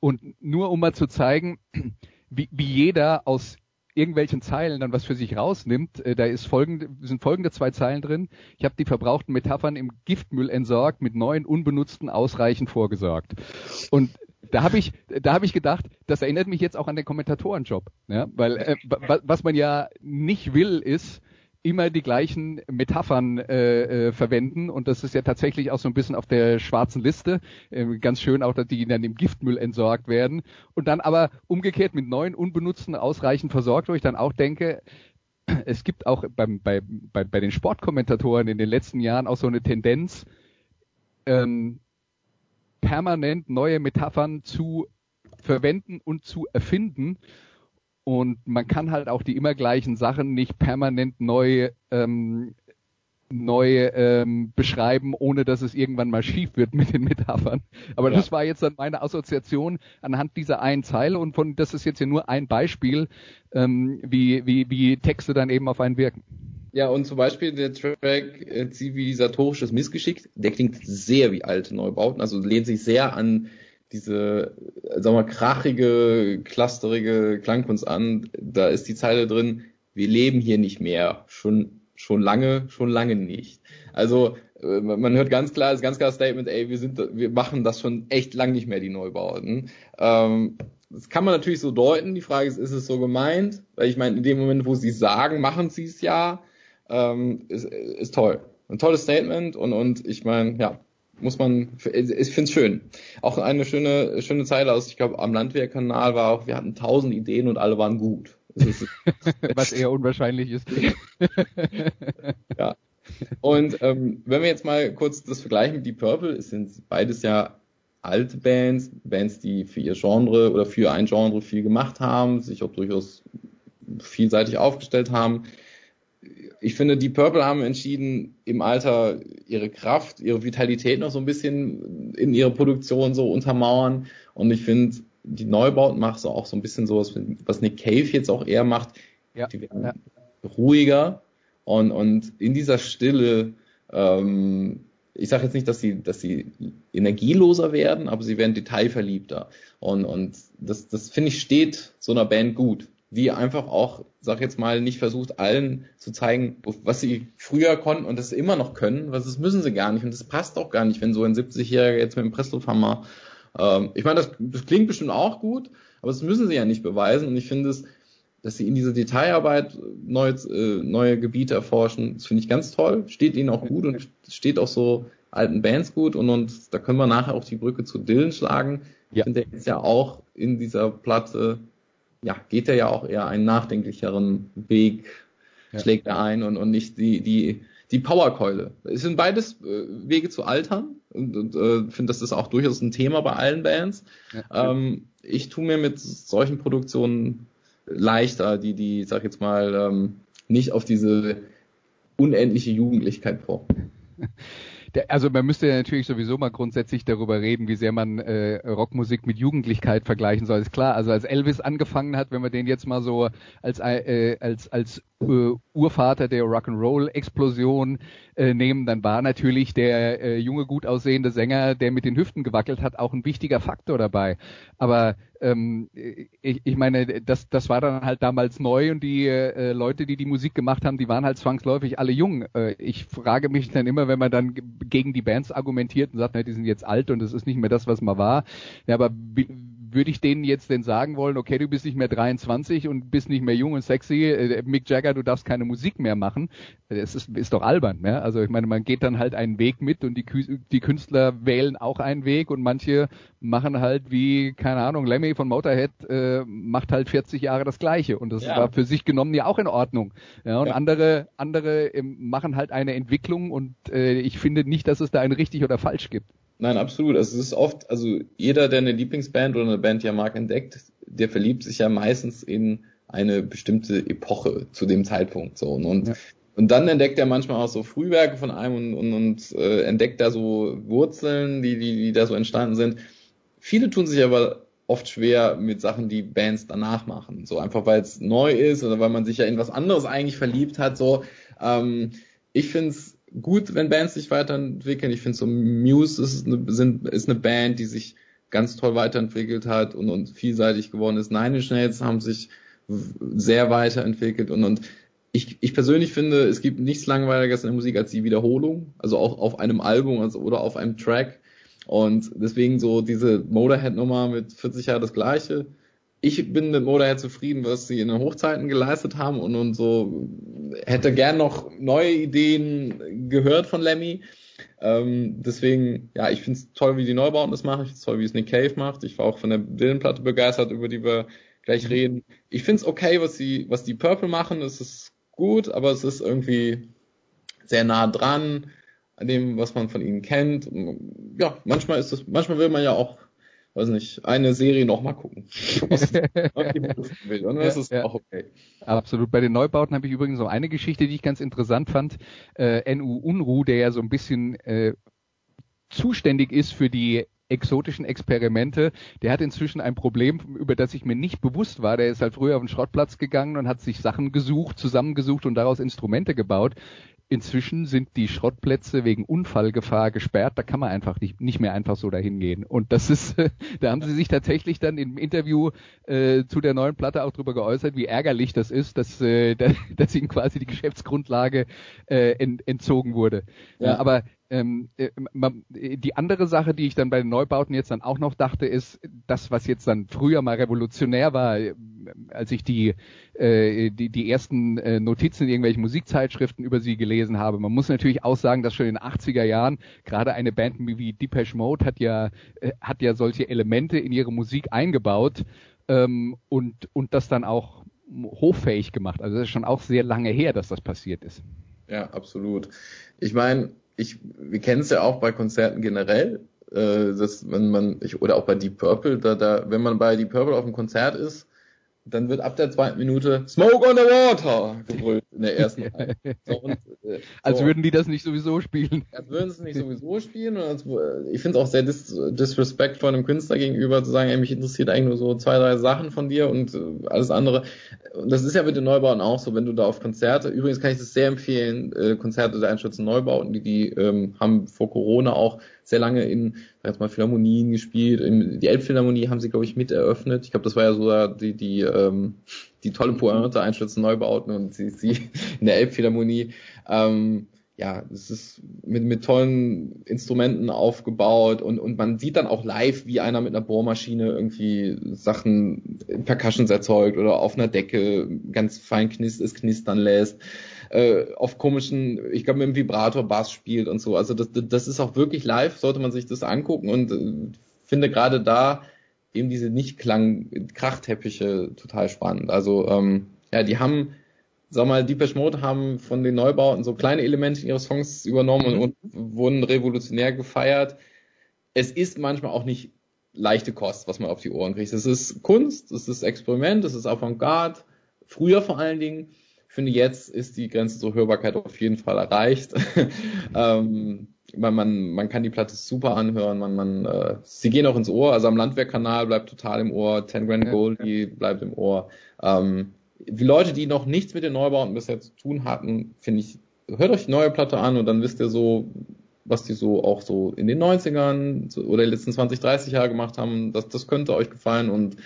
und nur um mal zu zeigen, [CLEARS THROAT] wie, wie jeder aus irgendwelchen Zeilen dann was für sich rausnimmt. Äh, da ist folgende, sind folgende zwei Zeilen drin. Ich habe die verbrauchten Metaphern im Giftmüll entsorgt, mit neuen unbenutzten ausreichend vorgesorgt. Und da habe ich, da habe ich gedacht, das erinnert mich jetzt auch an den Kommentatorenjob, ja, weil äh, wa- was man ja nicht will, ist immer die gleichen Metaphern äh, äh, verwenden und das ist ja tatsächlich auch so ein bisschen auf der schwarzen Liste. Äh, ganz schön auch, dass die dann im Giftmüll entsorgt werden und dann aber umgekehrt mit neuen unbenutzten ausreichend versorgt, wo ich dann auch denke, es gibt auch beim, bei, bei, bei den Sportkommentatoren in den letzten Jahren auch so eine Tendenz, ähm, permanent neue Metaphern zu verwenden und zu erfinden. Und man kann halt auch die immer gleichen Sachen nicht permanent neu ähm, neu ähm, beschreiben, ohne dass es irgendwann mal schief wird mit den Metaphern. Aber Ja. das war jetzt dann meine Assoziation anhand dieser einen Zeile und von das ist jetzt ja nur ein Beispiel, ähm, wie, wie, wie Texte dann eben auf einen wirken. Ja, und zum Beispiel der Track äh, Zivilisatorisches Missgeschick, der klingt sehr wie alte Neubauten, also lehnt sich sehr an diese, äh, sagen wir, krachige, clusterige Klangkunst an. Da ist die Zeile drin, wir leben hier nicht mehr, schon, schon lange, schon lange nicht. Also äh, man hört ganz klar, das ganz klares Statement, ey, wir sind, wir machen das schon echt lang nicht mehr, die Neubauten. Ähm, das kann man natürlich so deuten. Die Frage ist, ist es so gemeint? Weil ich meine, in dem Moment, wo sie sagen, machen sie es ja. Ähm, ist, ist toll. Ein tolles Statement und, und ich meine, ja, muss man, ich finde es schön. Auch eine schöne, schöne Zeile aus, ich glaube, am Landwehrkanal war auch, wir hatten tausend Ideen und alle waren gut. [LAUGHS] Was eher unwahrscheinlich ist. [LAUGHS] ja. Und ähm, wenn wir jetzt mal kurz das vergleichen mit Deep Purple, es sind beides ja alte Bands, Bands, die für ihr Genre oder für ein Genre viel gemacht haben, sich auch durchaus vielseitig aufgestellt haben. Ich finde, Deep Purple haben entschieden, im Alter ihre Kraft, ihre Vitalität noch so ein bisschen in ihrer Produktion so untermauern. Und ich finde, die Neubauten machen so auch so ein bisschen sowas, was Nick Cave jetzt auch eher macht. Ja, Die werden ja. ruhiger und, und in dieser Stille, ähm, ich sage jetzt nicht, dass sie, dass sie energieloser werden, aber sie werden detailverliebter. Und, und das, das finde ich steht so einer Band gut, die einfach auch, sag jetzt mal, nicht versucht, allen zu zeigen, was sie früher konnten und das immer noch können, was das müssen sie gar nicht und das passt auch gar nicht, wenn so ein 70-Jähriger jetzt mit dem Presslufthammer, ähm, ich meine, das, das klingt bestimmt auch gut, aber das müssen sie ja nicht beweisen und ich finde es, dass sie in dieser Detailarbeit neue, äh, neue Gebiete erforschen, das finde ich ganz toll, steht ihnen auch gut und steht auch so alten Bands gut und, und da können wir nachher auch die Brücke zu Dylan schlagen. Ja. Ich finde, der ist ja auch in dieser Platte, ja, geht er ja auch eher einen nachdenklicheren Weg, Ja. schlägt er ein und, und nicht die, die, die Powerkeule. Es sind beides äh, Wege zu altern und, und äh, finde, das ist auch durchaus ein Thema bei allen Bands. Ja. Ähm, ich tue mir mit solchen Produktionen leichter, die, die, sag ich jetzt mal, ähm, nicht auf diese unendliche Jugendlichkeit pochen. [LAUGHS] Also man müsste ja natürlich sowieso mal grundsätzlich darüber reden, wie sehr man äh, Rockmusik mit Jugendlichkeit vergleichen soll. Ist klar, also als Elvis angefangen hat, wenn wir den jetzt mal so als äh, als als äh, Urvater der Rock'n'Roll-Explosion äh, nehmen, dann war natürlich der äh, junge, gut aussehende Sänger, der mit den Hüften gewackelt hat, auch ein wichtiger Faktor dabei. Aber ähm, ich, ich meine, das, das war dann halt damals neu und die äh, Leute, die die Musik gemacht haben, die waren halt zwangsläufig alle jung. Äh, ich frage mich dann immer, wenn man dann gegen die Bands argumentiert und sagt, na, die sind jetzt alt und es ist nicht mehr das, was mal war. Ja, aber wie, würde ich denen jetzt denn sagen wollen, okay, du bist nicht mehr 23 und bist nicht mehr jung und sexy, äh, Mick Jagger, du darfst keine Musik mehr machen. Das ist, ist doch albern, ne? Also ich meine, man geht dann halt einen Weg mit und die, die Künstler wählen auch einen Weg und manche machen halt wie, keine Ahnung, Lemmy von Motorhead äh, macht halt 40 Jahre das Gleiche und das Ja. war für sich genommen ja auch in Ordnung. Ja, und Ja. andere, andere ähm, machen halt eine Entwicklung und äh, ich finde nicht, dass es da ein richtig oder falsch gibt. Nein, absolut. Also es ist oft, also jeder, der eine Lieblingsband oder eine Band, die er mag, entdeckt, der verliebt sich ja meistens in eine bestimmte Epoche zu dem Zeitpunkt so und Ja. und dann entdeckt er manchmal auch so Frühwerke von einem und, und, und äh, entdeckt da so Wurzeln, die, die, die da so entstanden sind. Viele tun sich aber oft schwer mit Sachen, die Bands danach machen. So einfach, weil es neu ist oder weil man sich ja in was anderes eigentlich verliebt hat. So, ähm, ich finde es gut, wenn Bands sich weiterentwickeln. Ich finde so Muse ist eine, sind, ist eine Band, die sich ganz toll weiterentwickelt hat und, und vielseitig geworden ist. Nine Inch Nails haben sich sehr weiterentwickelt und, und ich, ich persönlich finde, es gibt nichts langweiliges in der Musik als die Wiederholung, also auch auf einem Album also, oder auf einem Track. Und deswegen so diese Motorhead-Nummer mit 40 Jahre das gleiche. Ich bin mit Motorhead zufrieden, was sie in den Hochzeiten geleistet haben und, und so hätte gern noch neue Ideen gehört von Lemmy. Ähm, deswegen, ja, ich finde es toll, wie die Neubauten das machen. Ich finde es toll, wie es Nick Cave macht. Ich war auch von der Dylan-Platte begeistert, über die wir gleich reden. Ich finde es okay, was die, was die Purple machen. Es ist gut, aber es ist irgendwie sehr nah dran an dem, was man von ihnen kennt. Ja, manchmal ist es, manchmal will man ja auch weiß nicht, eine Serie nochmal gucken. [LAUGHS] will. Und das Ja, ist ja. auch okay. Absolut. Bei den Neubauten habe ich übrigens noch eine Geschichte, die ich ganz interessant fand. Äh, NU Unruh, der ja so ein bisschen äh, zuständig ist für die exotischen Experimente, der hat inzwischen ein Problem, über das ich mir nicht bewusst war. Der ist halt früher auf den Schrottplatz gegangen und hat sich Sachen gesucht, zusammengesucht und daraus Instrumente gebaut. Inzwischen sind die Schrottplätze wegen Unfallgefahr gesperrt. Da kann man einfach nicht, nicht mehr einfach so dahin gehen. Und das ist, [LAUGHS] da haben sie sich tatsächlich dann im Interview äh, zu der neuen Platte auch drüber geäußert, wie ärgerlich das ist, dass, äh, [LAUGHS] da, dass ihnen quasi die Geschäftsgrundlage äh, ent, entzogen wurde. Ja. Aber ähm, äh, man, die andere Sache, die ich dann bei den Neubauten jetzt dann auch noch dachte, ist das, was jetzt dann früher mal revolutionär war, äh, als ich die, äh, die, die ersten äh, Notizen in irgendwelchen Musikzeitschriften über sie gelesen habe. Man muss natürlich auch sagen, dass schon in den 80er Jahren gerade eine Band wie Depeche Mode hat ja, äh, hat ja solche Elemente in ihre Musik eingebaut ähm, und, und das dann auch hoffähig gemacht. Also das ist schon auch sehr lange her, dass das passiert ist. Ja, absolut. Ich meine, ich, wir kennen es ja auch bei Konzerten generell, äh, dass wenn man, ich, oder auch bei Deep Purple, da, da, wenn man bei Deep Purple auf einem Konzert ist, dann wird ab der zweiten Minute Smoke on the Water gebrüllt in der ersten [LAUGHS] Reihe. So, und, äh, Als so. würden die das nicht sowieso spielen. als würden sie es nicht sowieso spielen. Und als, ich finde es auch sehr dis disrespectful einem Künstler gegenüber zu sagen, ey, mich interessiert eigentlich nur so zwei, drei Sachen von dir und äh, alles andere. Und das ist ja mit den Neubauten auch so, wenn du da auf Konzerte, übrigens kann ich das sehr empfehlen, äh, Konzerte der Einstürzen Neubauten, die, die ähm, haben vor Corona auch sehr lange in, jetzt mal, Philharmonien gespielt. In, die Elbphilharmonie haben sie, glaube ich, mit eröffnet. Ich glaube, das war ja so die, die, ähm, die tolle Pointe, Einstürzen Neubauten und sie, sie in der Elbphilharmonie. Ähm, ja, es ist mit, mit tollen Instrumenten aufgebaut und, und man sieht dann auch live, wie einer mit einer Bohrmaschine irgendwie Sachen, Percussions erzeugt oder auf einer Decke ganz fein knist, es knistern lässt, äh, auf komischen, ich glaube mit dem Vibrator Bass spielt und so. Also das, das ist auch wirklich live, sollte man sich das angucken und äh, finde gerade da eben diese Nicht-Klang-Krachteppiche total spannend. Also ähm, ja, die haben sag mal, Deepesh Mode haben von den Neubauten so kleine Elemente in ihre Songs übernommen und, und wurden revolutionär gefeiert. Es ist manchmal auch nicht leichte Kost, was man auf die Ohren kriegt. Es ist Kunst, es ist Experiment, es ist Avantgarde. Früher vor allen Dingen. Ich finde, jetzt ist die Grenze zur Hörbarkeit auf jeden Fall erreicht. [LAUGHS] ähm, man, man, man kann die Platte super anhören, man, man, äh, sie gehen auch ins Ohr, also am Landwehrkanal bleibt total im Ohr, Ten Grand Ja, Gold, die bleibt im Ohr. Ähm, die Leute, die noch nichts mit den Neubauten bisher zu tun hatten, finde ich, hört euch die neue Platte an und dann wisst ihr so, was die so auch so in den 90ern so- oder die letzten 20, 30 Jahre gemacht haben. Das, das könnte euch gefallen und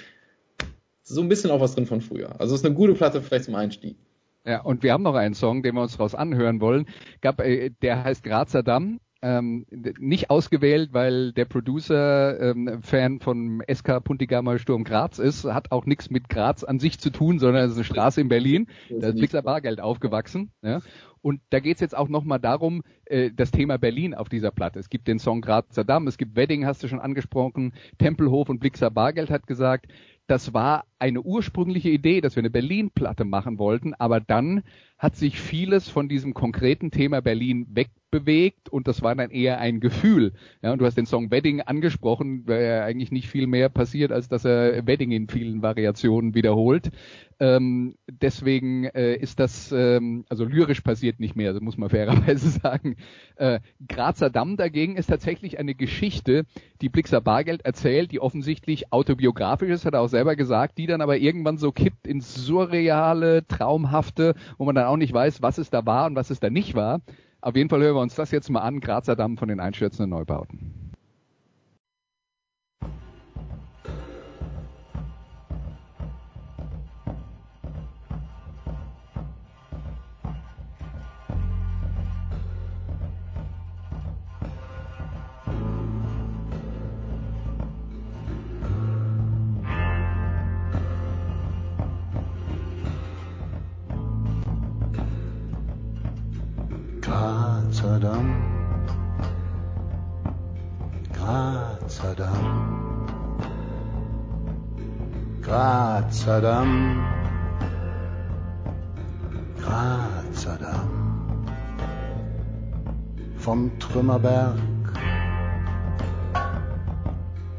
so ein bisschen auch was drin von früher. Also es ist eine gute Platte vielleicht zum Einstieg. Ja, und wir haben noch einen Song, den wir uns raus anhören wollen. Gab, äh, der heißt Grazer Damm. Ähm, nicht ausgewählt, weil der Producer ähm, Fan von SK Puntigammer Sturm Graz ist, hat auch nichts mit Graz an sich zu tun, sondern es ist eine Straße in Berlin. Da ist Blixer Bargeld aufgewachsen. Ja? Und da geht's jetzt auch nochmal darum, äh, das Thema Berlin auf dieser Platte. Es gibt den Song Grazer Damm, es gibt Wedding, hast du schon angesprochen, Tempelhof und Blixer Bargeld hat gesagt, das war eine ursprüngliche Idee, dass wir eine Berlin-Platte machen wollten, aber dann hat sich vieles von diesem konkreten Thema Berlin wegbewegt und das war dann eher ein Gefühl. Ja, und du hast den Song Wedding angesprochen, weil ja eigentlich nicht viel mehr passiert, als dass er Wedding in vielen Variationen wiederholt. Ähm, deswegen äh, ist das, ähm, also lyrisch passiert nicht mehr, muss man fairerweise [LAUGHS] sagen. Äh, Grazer Damm dagegen ist tatsächlich eine Geschichte, die Blixer Bargeld erzählt, die offensichtlich autobiografisch ist, hat er auch selber gesagt, die dann aber irgendwann so kippt ins surreale, traumhafte, wo man dann auch nicht weiß, was es da war und was es da nicht war. Auf jeden Fall hören wir uns das jetzt mal an, Grazer Damm von den einstürzenden Neubauten. Grazer Damm, Grazer Damm, vom Trümmerberg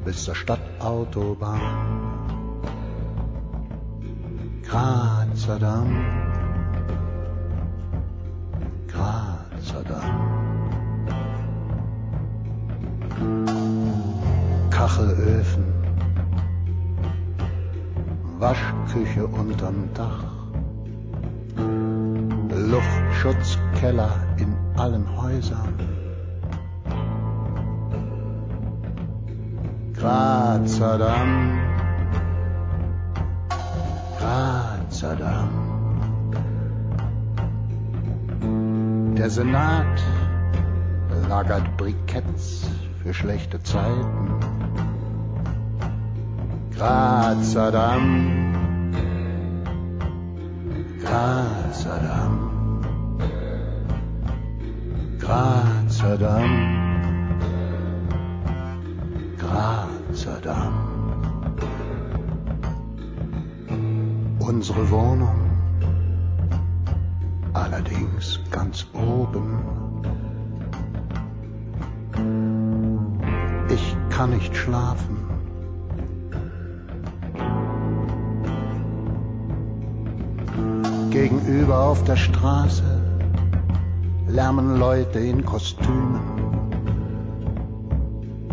bis zur Stadtautobahn. Grazer Grazer Damm. Kachelöfen, Waschküche unterm Dach, Luftschutzkeller in allen Häusern. Grazer Damm. Der Senat lagert Briketts für schlechte Zeiten. Grazer Damm, Grazer Damm, Grazer Damm. Unsere Wohnung, allerdings ganz oben. Ich kann nicht schlafen. Gegenüber auf der Straße lärmen Leute in Kostümen.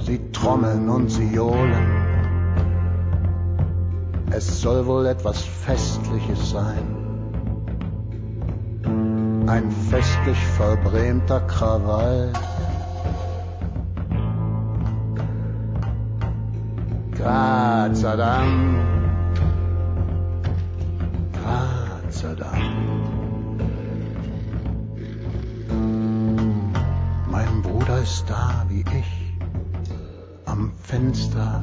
Sie trommeln und sie johlen. Es soll wohl etwas Festliches sein. Ein festlich verbrämter Krawall. Grazer Damm. Mein Bruder ist da wie ich, am Fenster,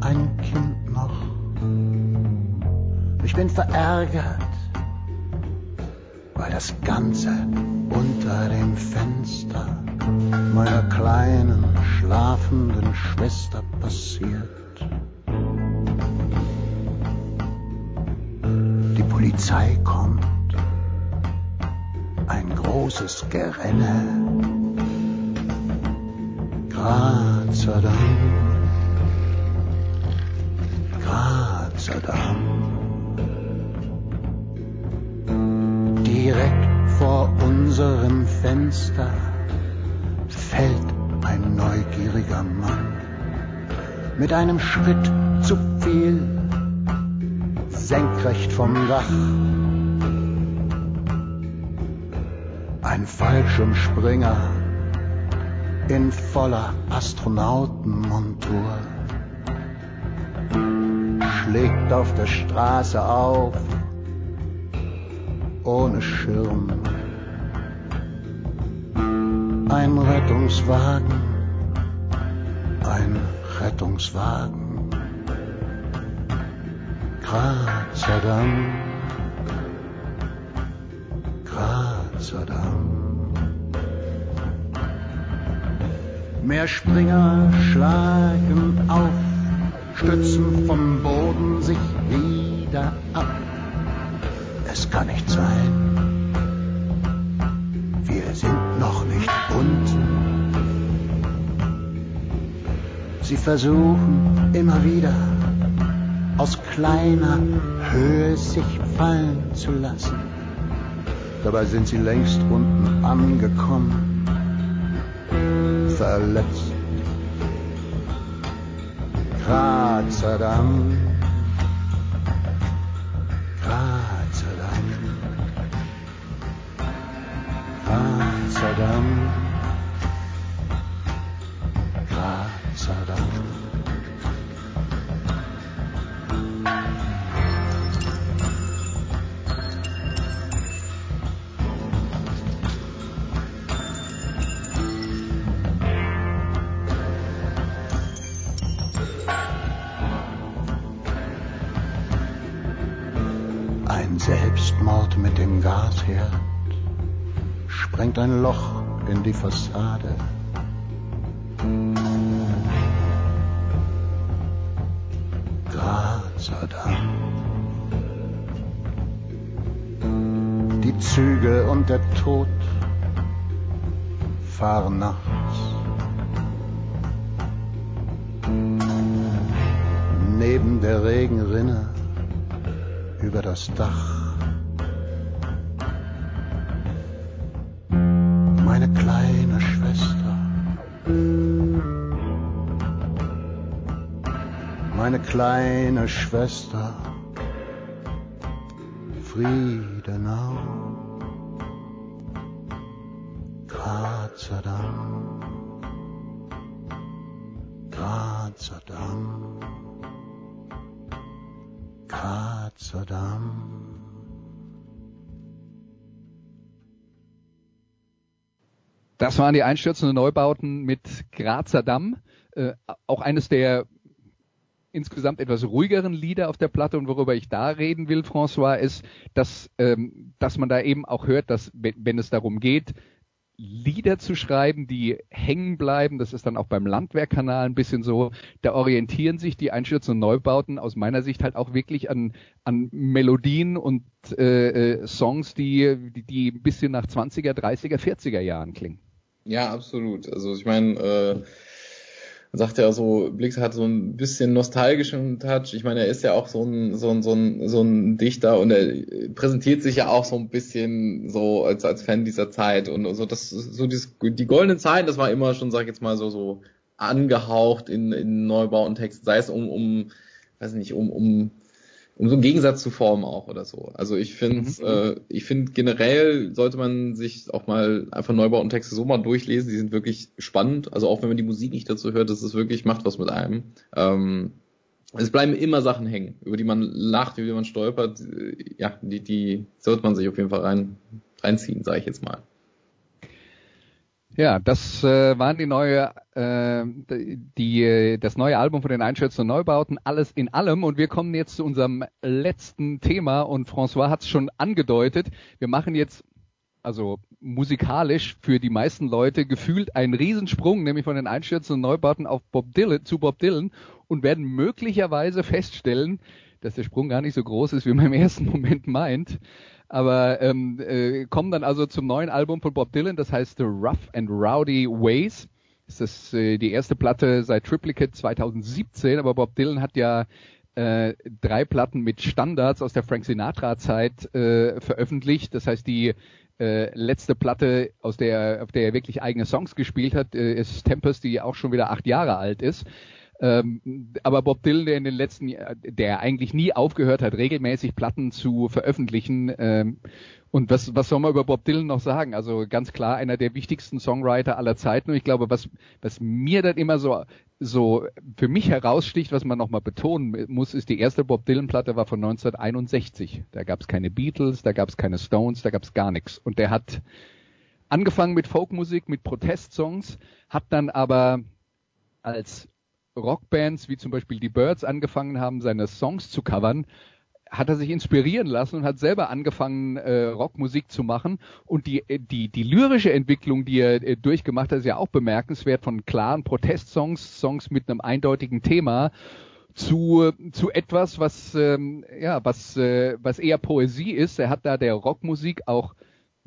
ein Kind noch. Ich bin verärgert, das Ganze unter dem Fenster meiner kleinen, schlafenden Schwester passiert. Die Polizei kommt, ein großes Gerenne. Damm, Grazer Damm. Direkt Fenster fällt ein neugieriger Mann mit einem Schritt zu viel senkrecht vom Dach. Ein Fallschirmspringer in voller Astronautenmontur schlägt auf der Straße auf, ohne Schirm. Ein Rettungswagen, ein Rettungswagen. Grazer Damm. Mehr Springer schlagen auf, stützen vom Boden sich wieder ab. Es kann nicht sein, Sie versuchen immer wieder aus kleiner Höhe sich fallen zu lassen. Dabei sind sie längst unten angekommen, verletzt. Grazer sprengt ein Loch in die Fassade. Damm. Die Züge und der Tod fahren nachts. kam der Regen rinne über das Dach. Kleine Schwester, Friedenau, Grazer Damm, Grazer Damm, Grazer Damm. Das waren die einstürzenden Neubauten mit Grazer Damm. Äh, auch eines der insgesamt etwas ruhigeren Lieder auf der Platte und worüber ich da reden will, François, ist, dass, ähm, dass man da eben auch hört, dass wenn, es darum geht, Lieder zu schreiben, die hängen bleiben, das ist dann auch beim Landwehrkanal ein bisschen so, da orientieren sich die einstürzenden Neubauten aus meiner Sicht halt auch wirklich an, an Melodien und äh, äh, Songs, die, die, die ein bisschen nach 20er, 30er, 40er Jahren klingen. Ja, absolut. Also ich meine, äh, sagt ja so, Blix hat so ein bisschen nostalgischen Touch. Ich meine, er ist ja auch so ein, so ein, so ein, so ein Dichter und er präsentiert sich ja auch so ein bisschen so als, als Fan dieser Zeit und so das, so dieses, die goldenen Zeiten, das war immer schon, sag ich jetzt mal, so, so angehaucht in, in Neubauten Texten, sei es um, um, weiß nicht, um, um um so einen Gegensatz zu formen auch oder so. Also ich finde, mhm. äh, ich finde generell sollte man sich auch mal einfach Neubautentexte so mal durchlesen. Die sind wirklich spannend. Also auch wenn man die Musik nicht dazu hört, das ist wirklich macht was mit einem. Ähm, es bleiben immer Sachen hängen, über die man lacht, über die man stolpert. Ja, die, die sollte man sich auf jeden Fall rein reinziehen, sage ich jetzt mal. Ja, das äh, waren die neue, äh, die, das neue Album von den Einschätzungen und Neubauten, alles in allem. Und wir kommen jetzt zu unserem letzten Thema und François hat es schon angedeutet. Wir machen jetzt, also musikalisch für die meisten Leute gefühlt einen Riesensprung, nämlich von den Einschätzungen und Neubauten auf Bob Dylan, zu Bob Dylan und werden möglicherweise feststellen, dass der Sprung gar nicht so groß ist, wie man im ersten Moment meint aber ähm, äh, kommen dann also zum neuen Album von Bob Dylan, das heißt The Rough and Rowdy Ways. Das ist äh, die erste Platte seit Triplicate 2017, aber Bob Dylan hat ja äh, drei Platten mit Standards aus der Frank Sinatra-Zeit äh, veröffentlicht. Das heißt, die äh, letzte Platte, aus der, auf der er wirklich eigene Songs gespielt hat, äh, ist Tempest, die auch schon wieder acht Jahre alt ist. Ähm, aber Bob Dylan, der in den letzten, der eigentlich nie aufgehört hat, regelmäßig Platten zu veröffentlichen. Ähm, und was, was soll man über Bob Dylan noch sagen? Also ganz klar einer der wichtigsten Songwriter aller Zeiten. Und ich glaube, was, was mir dann immer so, so für mich heraussticht, was man nochmal betonen muss, ist die erste Bob Dylan-Platte war von 1961. Da gab es keine Beatles, da gab es keine Stones, da gab es gar nichts. Und der hat angefangen mit Folkmusik, mit Protestsongs, hat dann aber als Rockbands wie zum Beispiel die Birds angefangen haben, seine Songs zu covern, hat er sich inspirieren lassen und hat selber angefangen, äh, Rockmusik zu machen. Und die, äh, die, die lyrische Entwicklung, die er äh, durchgemacht hat, ist ja auch bemerkenswert von klaren Protestsongs, Songs mit einem eindeutigen Thema zu, zu etwas, was, ähm, ja, was, äh, was eher Poesie ist. Er hat da der Rockmusik auch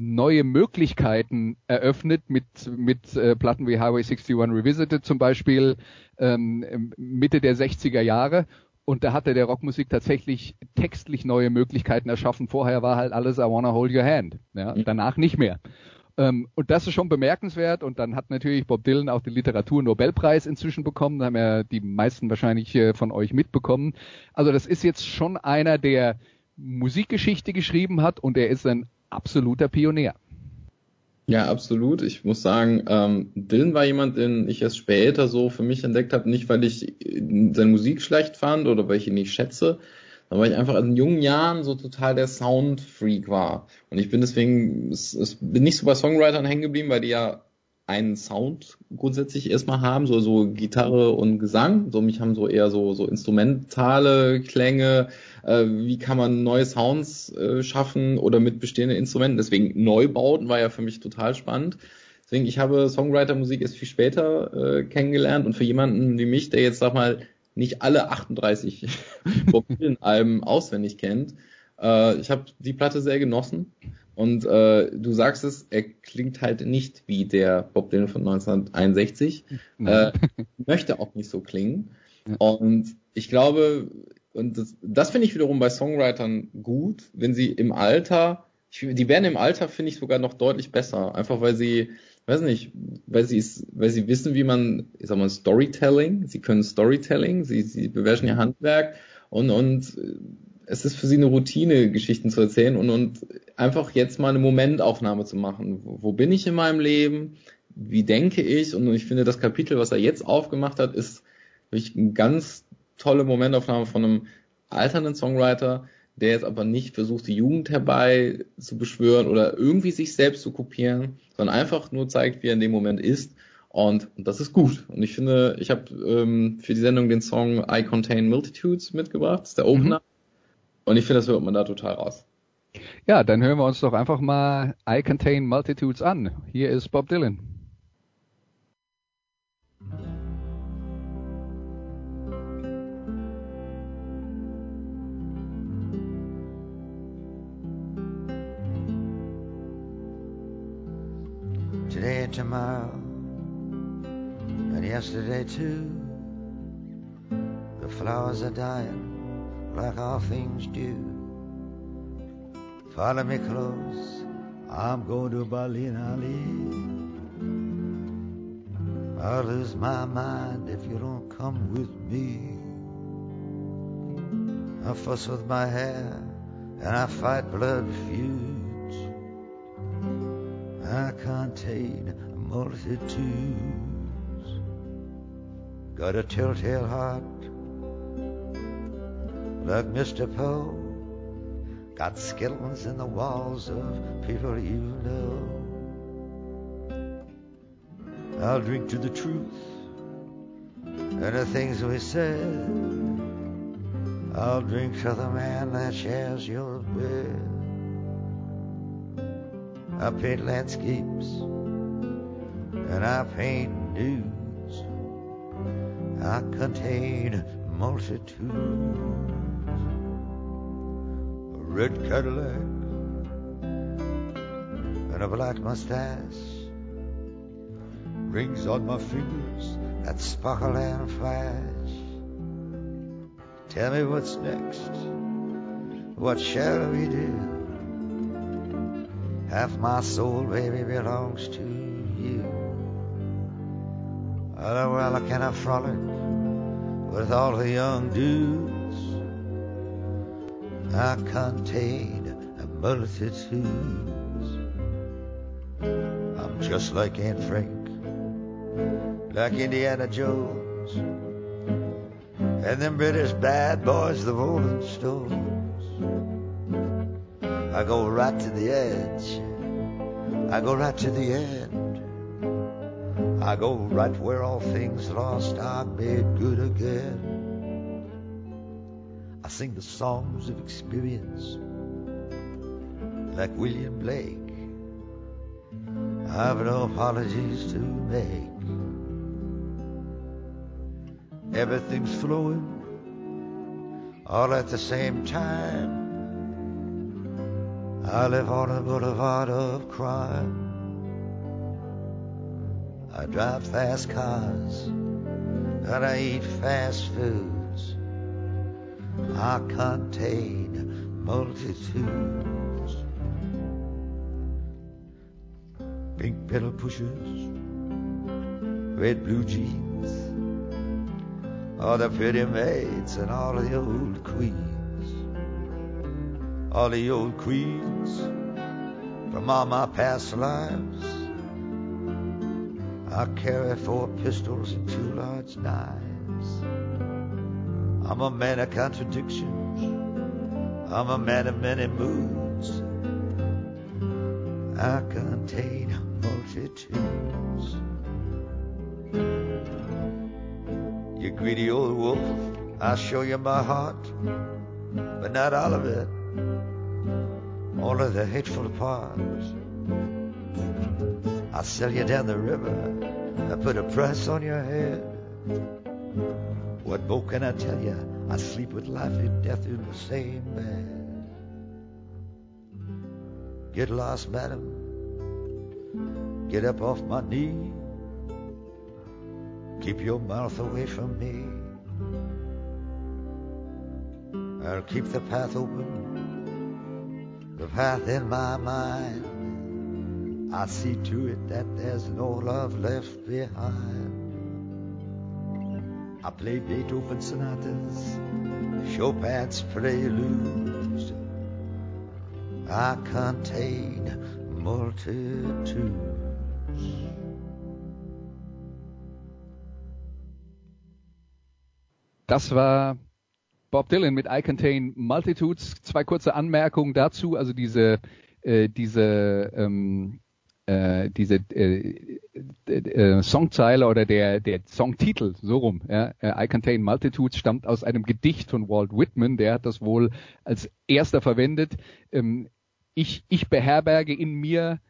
neue Möglichkeiten eröffnet mit, mit äh, Platten wie Highway 61 Revisited zum Beispiel ähm, Mitte der 60er Jahre. Und da hatte der Rockmusik tatsächlich textlich neue Möglichkeiten erschaffen. Vorher war halt alles I wanna hold your hand. Ja, mhm. danach nicht mehr. Ähm, und das ist schon bemerkenswert. Und dann hat natürlich Bob Dylan auch den Literaturnobelpreis inzwischen bekommen. Da haben ja die meisten wahrscheinlich äh, von euch mitbekommen. Also das ist jetzt schon einer, der Musikgeschichte geschrieben hat und er ist ein absoluter Pionier. Ja, absolut. Ich muss sagen, ähm, Dylan war jemand, den ich erst später so für mich entdeckt habe, nicht weil ich seine Musik schlecht fand oder weil ich ihn nicht schätze, sondern weil ich einfach in jungen Jahren so total der Soundfreak war. Und ich bin deswegen, es, es bin nicht so bei Songwritern hängen geblieben, weil die ja einen Sound grundsätzlich erstmal haben, so, so Gitarre und Gesang. So, mich haben so eher so, so instrumentale Klänge, äh, wie kann man neue Sounds äh, schaffen oder mit bestehenden Instrumenten. Deswegen Neubauten war ja für mich total spannend. Deswegen, ich habe Songwriter-Musik erst viel später äh, kennengelernt und für jemanden wie mich, der jetzt, sag mal, nicht alle 38 Bob Dylan-Alben auswendig kennt, äh, ich habe die Platte sehr genossen und äh, du sagst es, er klingt halt nicht wie der Bob Dylan von 1961. Äh, möchte auch nicht so klingen. Und ich glaube, und das, das finde ich wiederum bei Songwritern gut, wenn sie im Alter, ich, die werden im Alter, finde ich, sogar noch deutlich besser. Einfach weil sie, weiß nicht, weil sie weil sie wissen, wie man, ich sag mal, Storytelling, sie können Storytelling, sie, sie beherrschen ihr Handwerk und, und es ist für sie eine Routine, Geschichten zu erzählen und, und einfach jetzt mal eine Momentaufnahme zu machen. Wo, wo bin ich in meinem Leben? Wie denke ich? Und ich finde, das Kapitel, was er jetzt aufgemacht hat, ist wirklich eine ganz tolle Momentaufnahme von einem alternden Songwriter, der jetzt aber nicht versucht, die Jugend herbei zu beschwören oder irgendwie sich selbst zu kopieren, sondern einfach nur zeigt, wie er in dem Moment ist. Und, und das ist gut. Und ich finde, ich habe ähm, für die Sendung den Song I Contain Multitudes mitgebracht, das ist der Opener. Mhm. Und ich finde, das hört man da total raus. Ja, dann hören wir uns doch einfach mal I Contain Multitudes an. Hier ist Bob Dylan. Today and tomorrow, and yesterday too, the flowers are dying like all things do. Follow me close, I'm going to Berlin, Ali. I'll lose my mind if you don't come with me. I fuss with my hair and I fight blood feuds. I contain multitudes. Got a telltale heart like Mr. Poe. Got skeletons in the walls of people you know. I'll drink to the truth and the things we said. I'll drink to the man that shares your bed. I paint landscapes and I paint nudes. I contain multitudes A red Cadillac and a black mustache. Rings on my fingers that sparkle and flash. Tell me what's next. What shall we do? Half my soul, baby, belongs to you. Oh, well, can I frolic with all the young dudes? I contain a multitudes. I'm just like Aunt Frank, like Indiana Jones, and them British bad boys, the Rolling Stones. I go right to the edge, I go right to the end. I go right where all things lost are made good again I sing the songs of experience like William Blake. I've no apologies to make. Everything's flowing all at the same time. I live on a boulevard of crime. I drive fast cars and I eat fast foods. I contain multitudes. Pink pedal pushers, red blue jeans, all the pretty maids and all the old queens, all the old queens from all my past lives. I carry four pistols and two large knives. I'm a man of contradictions. I'm a man of many moods. I contain multitudes. You greedy old wolf, I'll show you my heart, but not all of it, all of the hateful parts. I'll sell you down the river, I put a price on your head. What more can I tell you? I sleep with life and death in the same bed. Get lost, madam. Get up off my knee. Keep your mouth away from me. I'll keep the path open, the path in my mind. I'll see to it that there's no love left behind. I play Beethoven sonatas, Chopin's preludes. I contain multitudes. Das war Bob Dylan mit I Contain Multitudes. Zwei kurze Anmerkungen dazu. Also diese, äh, diese, ähm, äh, diese äh, äh, Songzeile oder der, der Songtitel, so rum, ja, äh, I Contain Multitudes, stammt aus einem Gedicht von Walt Whitman. Der hat das wohl als erster verwendet. Ähm, ich, ich beherberge in mir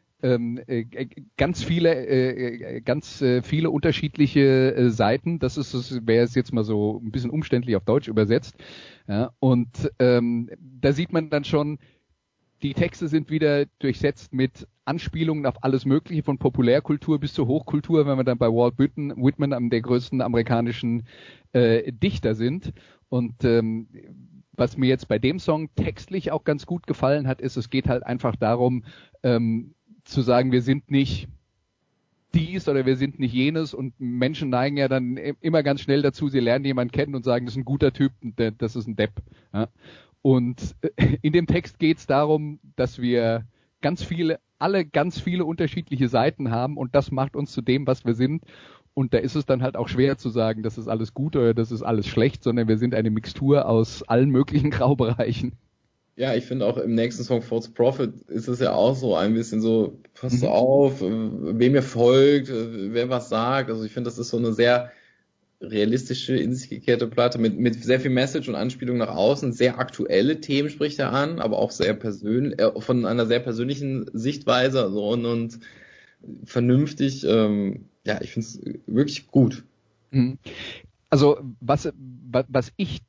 ganz viele, äh, ganz äh, viele unterschiedliche äh, Seiten. Das ist, das wäre es jetzt mal so ein bisschen umständlich auf Deutsch übersetzt. Ja, und ähm, da sieht man dann schon, die Texte sind wieder durchsetzt mit Anspielungen auf alles Mögliche, von Populärkultur bis zur Hochkultur, wenn wir dann bei Walt Whitman, Whitman der größten amerikanischen äh, Dichter sind. Und ähm, was mir jetzt bei dem Song textlich auch ganz gut gefallen hat, ist, es geht halt einfach darum, ähm, zu sagen, wir sind nicht dies oder wir sind nicht jenes und Menschen neigen ja dann immer ganz schnell dazu, sie lernen jemanden kennen und sagen, das ist ein guter Typ, das ist ein Depp. Ja. Und äh, in dem Text geht es darum, dass wir ganz viele, alle ganz viele unterschiedliche Seiten haben und das macht uns zu dem, was wir sind. Und da ist es dann halt auch schwer zu sagen, das ist alles gut oder das ist alles schlecht, sondern wir sind eine Mixtur aus allen möglichen [LAUGHS] Graubereichen. Ja, ich finde auch im nächsten Song False Prophet ist es ja auch so ein bisschen so, passt mhm. auf, wem ihr folgt, wer was sagt. Also ich finde, das ist so eine sehr realistische, in sich gekehrte Platte mit, mit sehr viel Message und Anspielung nach außen. Sehr aktuelle Themen spricht er an, aber auch sehr persönlich, äh, von einer sehr persönlichen Sichtweise also und, und vernünftig. Ähm, ja, ich finde es wirklich gut. Mhm. Also was, was ich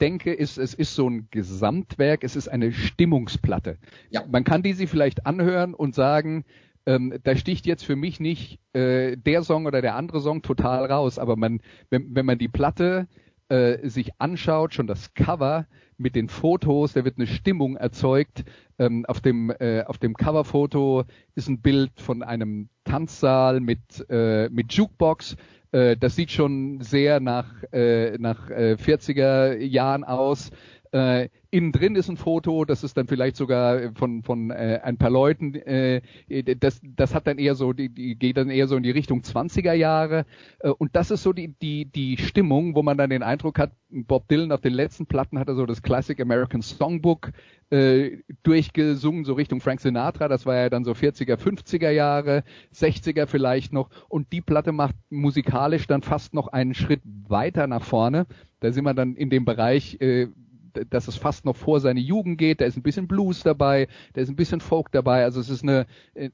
denke, ist, es ist so ein Gesamtwerk, es ist eine Stimmungsplatte. Ja. Man kann die sie vielleicht anhören und sagen, ähm, da sticht jetzt für mich nicht äh, der Song oder der andere Song total raus, aber man, wenn, wenn man die Platte äh, sich anschaut, schon das Cover mit den Fotos, da wird eine Stimmung erzeugt. Ähm, auf dem äh, auf dem Coverfoto ist ein Bild von einem Tanzsaal mit äh, mit Jukebox. Äh, das sieht schon sehr nach äh, nach äh, 40er Jahren aus. Äh, innen drin ist ein Foto, das ist dann vielleicht sogar von von äh, ein paar Leuten. Äh, das das hat dann eher so die, die geht dann eher so in die Richtung 20er Jahre äh, und das ist so die die die Stimmung, wo man dann den Eindruck hat, Bob Dylan auf den letzten Platten hat er so das Classic American Songbook äh, durchgesungen, so Richtung Frank Sinatra. Das war ja dann so 40er, 50er Jahre, 60er vielleicht noch und die Platte macht musikalisch dann fast noch einen Schritt weiter nach vorne. Da sind wir dann in dem Bereich äh, dass es fast noch vor seine Jugend geht. Da ist ein bisschen Blues dabei, da ist ein bisschen Folk dabei. Also es ist eine,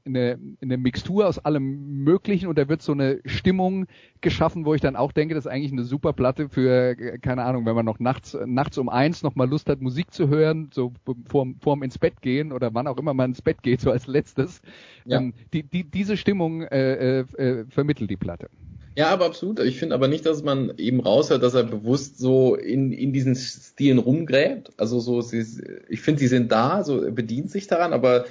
eine, eine Mixtur aus allem Möglichen und da wird so eine Stimmung geschaffen, wo ich dann auch denke, das ist eigentlich eine super Platte für, keine Ahnung, wenn man noch nachts, nachts um eins noch mal Lust hat, Musik zu hören, so vorm, vorm ins Bett gehen oder wann auch immer man ins Bett geht, so als letztes. Ja. Ähm, die, die, diese Stimmung äh, äh, äh vermittelt die Platte. Ja, aber absolut. Ich finde aber nicht, dass man eben raushört, dass er bewusst so in, in diesen Stilen rumgräbt. Also so, sie, ich finde, sie sind da, so er bedient sich daran, aber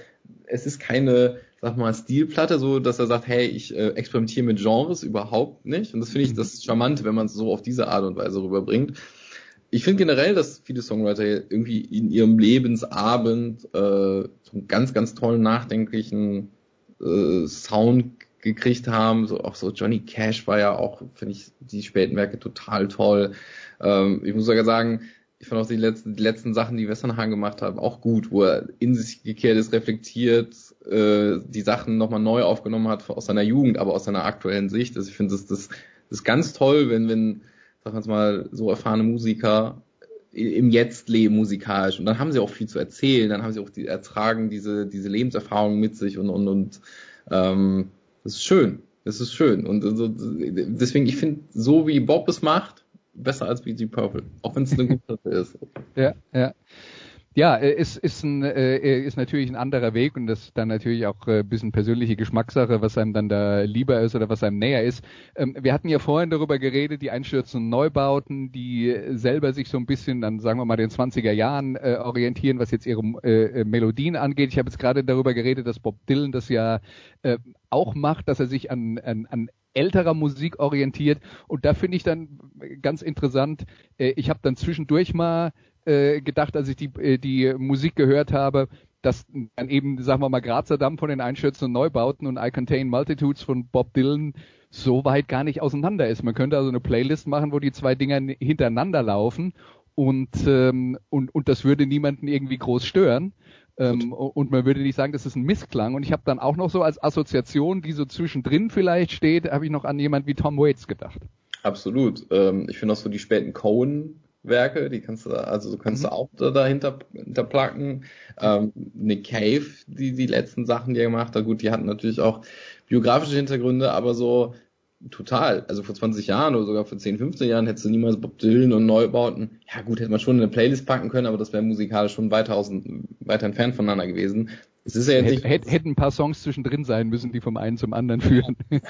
es ist keine, sag mal, Stilplatte, so dass er sagt, hey, ich äh, experimentiere mit Genres überhaupt nicht. Und das finde ich mhm. das charmant, wenn man es so auf diese Art und Weise rüberbringt. Ich finde generell, dass viele Songwriter irgendwie in ihrem Lebensabend äh, so einen ganz, ganz tollen, nachdenklichen äh, Sound gekriegt haben. So auch so Johnny Cash war ja auch, finde ich, die späten Werke total toll. Ähm, ich muss sogar sagen, ich fand auch die letzten, die letzten Sachen, die Westernhagen gemacht haben, auch gut, wo er in sich gekehrt ist, reflektiert, äh, die Sachen nochmal neu aufgenommen hat aus seiner Jugend, aber aus seiner aktuellen Sicht. Also ich finde das, das, das ist ganz toll, wenn, wenn, sag wir mal, so erfahrene Musiker im Jetzt leben musikalisch. Und dann haben sie auch viel zu erzählen, dann haben sie auch die ertragen diese, diese Lebenserfahrung mit sich und, und, und ähm, das ist schön. Das ist schön. Und also, deswegen, ich finde, so wie Bob es macht, besser als wie Deep Purple. Auch wenn es eine gute Platte ist. Ja, ja. Ja, äh, ist, ist, ein, äh, ist natürlich ein anderer Weg und das ist dann natürlich auch äh, ein bisschen persönliche Geschmackssache, was einem dann da lieber ist oder was einem näher ist. Ähm, wir hatten ja vorhin darüber geredet, die einstürzenden Neubauten, die selber sich so ein bisschen an, sagen wir mal, den 20er Jahren äh, orientieren, was jetzt ihre äh, Melodien angeht. Ich habe jetzt gerade darüber geredet, dass Bob Dylan das ja äh, auch macht, dass er sich an, an, an älterer Musik orientiert. Und da finde ich dann ganz interessant, äh, ich habe dann zwischendurch mal äh, gedacht, als ich die, äh, die Musik gehört habe, dass dann eben, sagen wir mal, Grazer Damm von den Einschützen und Neubauten und I Contain Multitudes von Bob Dylan so weit gar nicht auseinander ist. Man könnte also eine Playlist machen, wo die zwei Dinger hintereinander laufen und, ähm, und, und das würde niemanden irgendwie groß stören. Ähm, und man würde nicht sagen, das ist ein Missklang. Und ich habe dann auch noch so als Assoziation, die so zwischendrin vielleicht steht, habe ich noch an jemand wie Tom Waits gedacht. Absolut. Ähm, ich finde auch so die späten Cohen Werke, die kannst du, also du kannst mhm. du auch da, dahinter, dahinter placken. Ähm, Nick Cave, die, die letzten Sachen, die er gemacht hat, gut, die hatten natürlich auch biografische Hintergründe, aber so total. Also vor 20 Jahren oder sogar vor 10, 15 Jahren hättest du niemals Bob Dylan und Neubauten. Ja gut, hätte man schon in eine Playlist packen können, aber das wäre musikalisch schon weiter, außen, weiter entfernt voneinander gewesen. Es ist ja jetzt nicht, hätte, hätten ein paar Songs zwischendrin sein müssen, die vom einen zum anderen führen. [LAUGHS]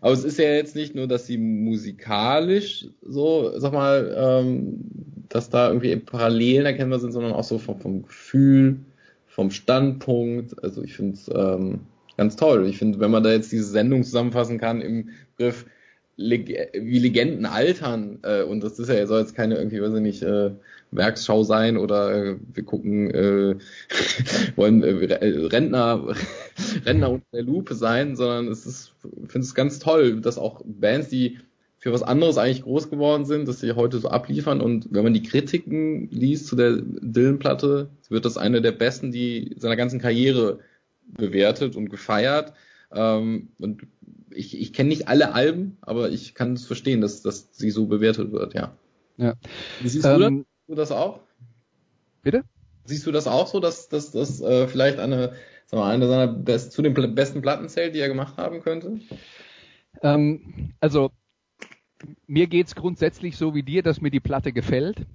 Aber es ist ja jetzt nicht nur, dass sie musikalisch so, sag mal, ähm, dass da irgendwie Parallelen erkennbar sind, sondern auch so vom, vom Gefühl, vom Standpunkt. Also ich finde es ähm, ganz toll. Ich finde, wenn man da jetzt diese Sendung zusammenfassen kann im Begriff Leg wie Legenden altern, äh, und das ist ja, soll jetzt keine irgendwie, weiß ich nicht, äh, Werksschau sein oder äh, wir gucken, äh, [LAUGHS] wollen äh, Rentner, [LAUGHS] Rentner unter der Lupe sein, sondern es ist, ich finde es ganz toll, dass auch Bands, die für was anderes eigentlich groß geworden sind, dass sie heute so abliefern und wenn man die Kritiken liest zu der Dylan-Platte, wird das eine der besten, die seiner ganzen Karriere bewertet und gefeiert. Ähm, und ich, ich kenne nicht alle Alben, aber ich kann es verstehen, dass, dass sie so bewertet wird, ja. ja. Wie siehst ähm, du, das? du das auch? Bitte? Siehst du das auch so, dass das dass, äh, vielleicht eine, sag mal, eine seiner best, zu den besten Platten zählt, die er gemacht haben könnte? Ähm, also mir geht's grundsätzlich so wie dir, dass mir die Platte gefällt.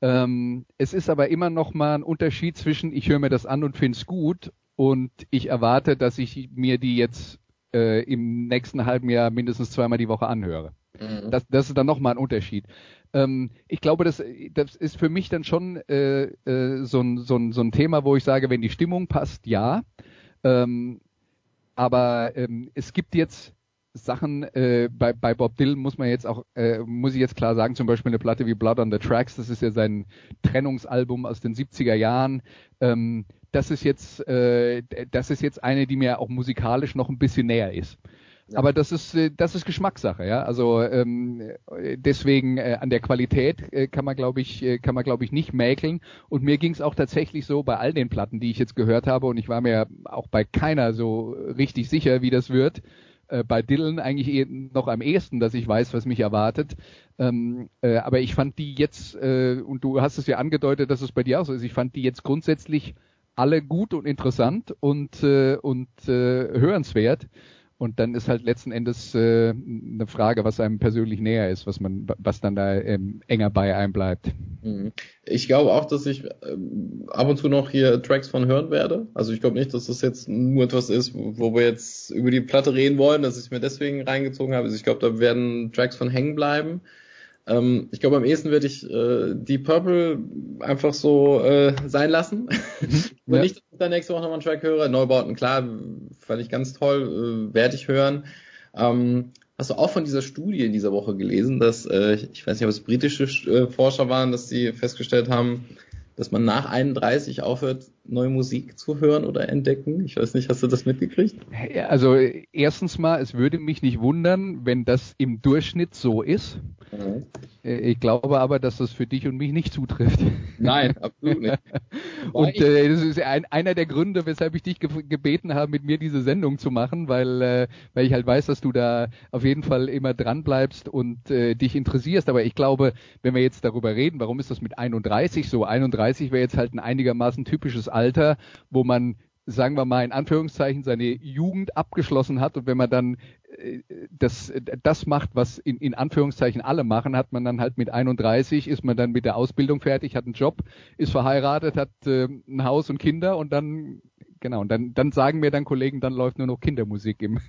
Ähm, es ist aber immer noch mal ein Unterschied zwischen ich höre mir das an und find's gut und ich erwarte, dass ich mir die jetzt äh, im nächsten halben Jahr mindestens zweimal die Woche anhöre. Mhm. Das, das ist dann nochmal ein Unterschied. Ähm, ich glaube, das, das ist für mich dann schon äh, äh, so, ein, so, ein, so ein Thema, wo ich sage, wenn die Stimmung passt, ja. Ähm, aber ähm, es gibt jetzt Sachen äh, bei, bei Bob Dylan muss man jetzt auch äh, muss ich jetzt klar sagen zum Beispiel eine Platte wie Blood on the Tracks das ist ja sein Trennungsalbum aus den 70er Jahren ähm, das ist jetzt äh, das ist jetzt eine die mir auch musikalisch noch ein bisschen näher ist aber das ist äh, das ist Geschmackssache, ja. Also ähm, deswegen äh, an der Qualität äh, kann man glaube ich äh, kann man glaube ich nicht mäkeln. Und mir ging es auch tatsächlich so bei all den Platten, die ich jetzt gehört habe, und ich war mir auch bei keiner so richtig sicher, wie das wird. Äh, bei Dylan eigentlich eh noch am ehesten, dass ich weiß, was mich erwartet. Ähm, äh, aber ich fand die jetzt, äh, und du hast es ja angedeutet, dass es bei dir auch so ist, ich fand die jetzt grundsätzlich alle gut und interessant und, äh, und äh, hörenswert. Und dann ist halt letzten Endes äh, eine Frage, was einem persönlich näher ist, was man, was dann da ähm, enger bei einem bleibt. Mhm. Ich glaube auch, dass ich ähm, ab und zu noch hier Tracks von hören werde. Also ich glaube nicht, dass das jetzt nur etwas ist, wo wir jetzt über die Platte reden wollen, dass ich mir deswegen reingezogen habe. Also ich glaube, da werden Tracks von hängen bleiben. Ähm, ich glaube, am ehesten werde ich äh, die Purple einfach so äh, sein lassen. Mhm. [LAUGHS] ja. nicht, dass ich dann nächste Woche nochmal einen Track höre. Neubauten, klar, fand ich ganz toll, äh, werde ich hören. Ähm, hast du auch von dieser Studie in dieser Woche gelesen, dass, äh, ich weiß nicht, ob es britische äh, Forscher waren, dass sie festgestellt haben, dass man nach 31 aufhört, neue Musik zu hören oder entdecken? Ich weiß nicht, hast du das mitgekriegt? Also erstens mal, es würde mich nicht wundern, wenn das im Durchschnitt so ist. Mhm. Äh, ich glaube aber, dass das für dich und mich nicht zutrifft. [LAUGHS] Nein, absolut nicht. [LAUGHS] und äh, das ist ein, einer der Gründe, weshalb ich dich ge gebeten habe, mit mir diese Sendung zu machen, weil, äh, weil ich halt weiß, dass du da auf jeden Fall immer dran bleibst und äh, dich interessierst. Aber ich glaube, wenn wir jetzt darüber reden, warum ist das mit 31 so? 31 wäre jetzt halt ein einigermaßen typisches Alter, wo man sagen wir mal in Anführungszeichen, seine Jugend abgeschlossen hat und wenn man dann äh, das, das macht, was in, in Anführungszeichen alle machen, hat man dann halt mit 31, ist man dann mit der Ausbildung fertig, hat einen Job, ist verheiratet, hat äh, ein Haus und Kinder und dann, genau, und dann, dann sagen mir dann Kollegen, dann läuft nur noch Kindermusik im,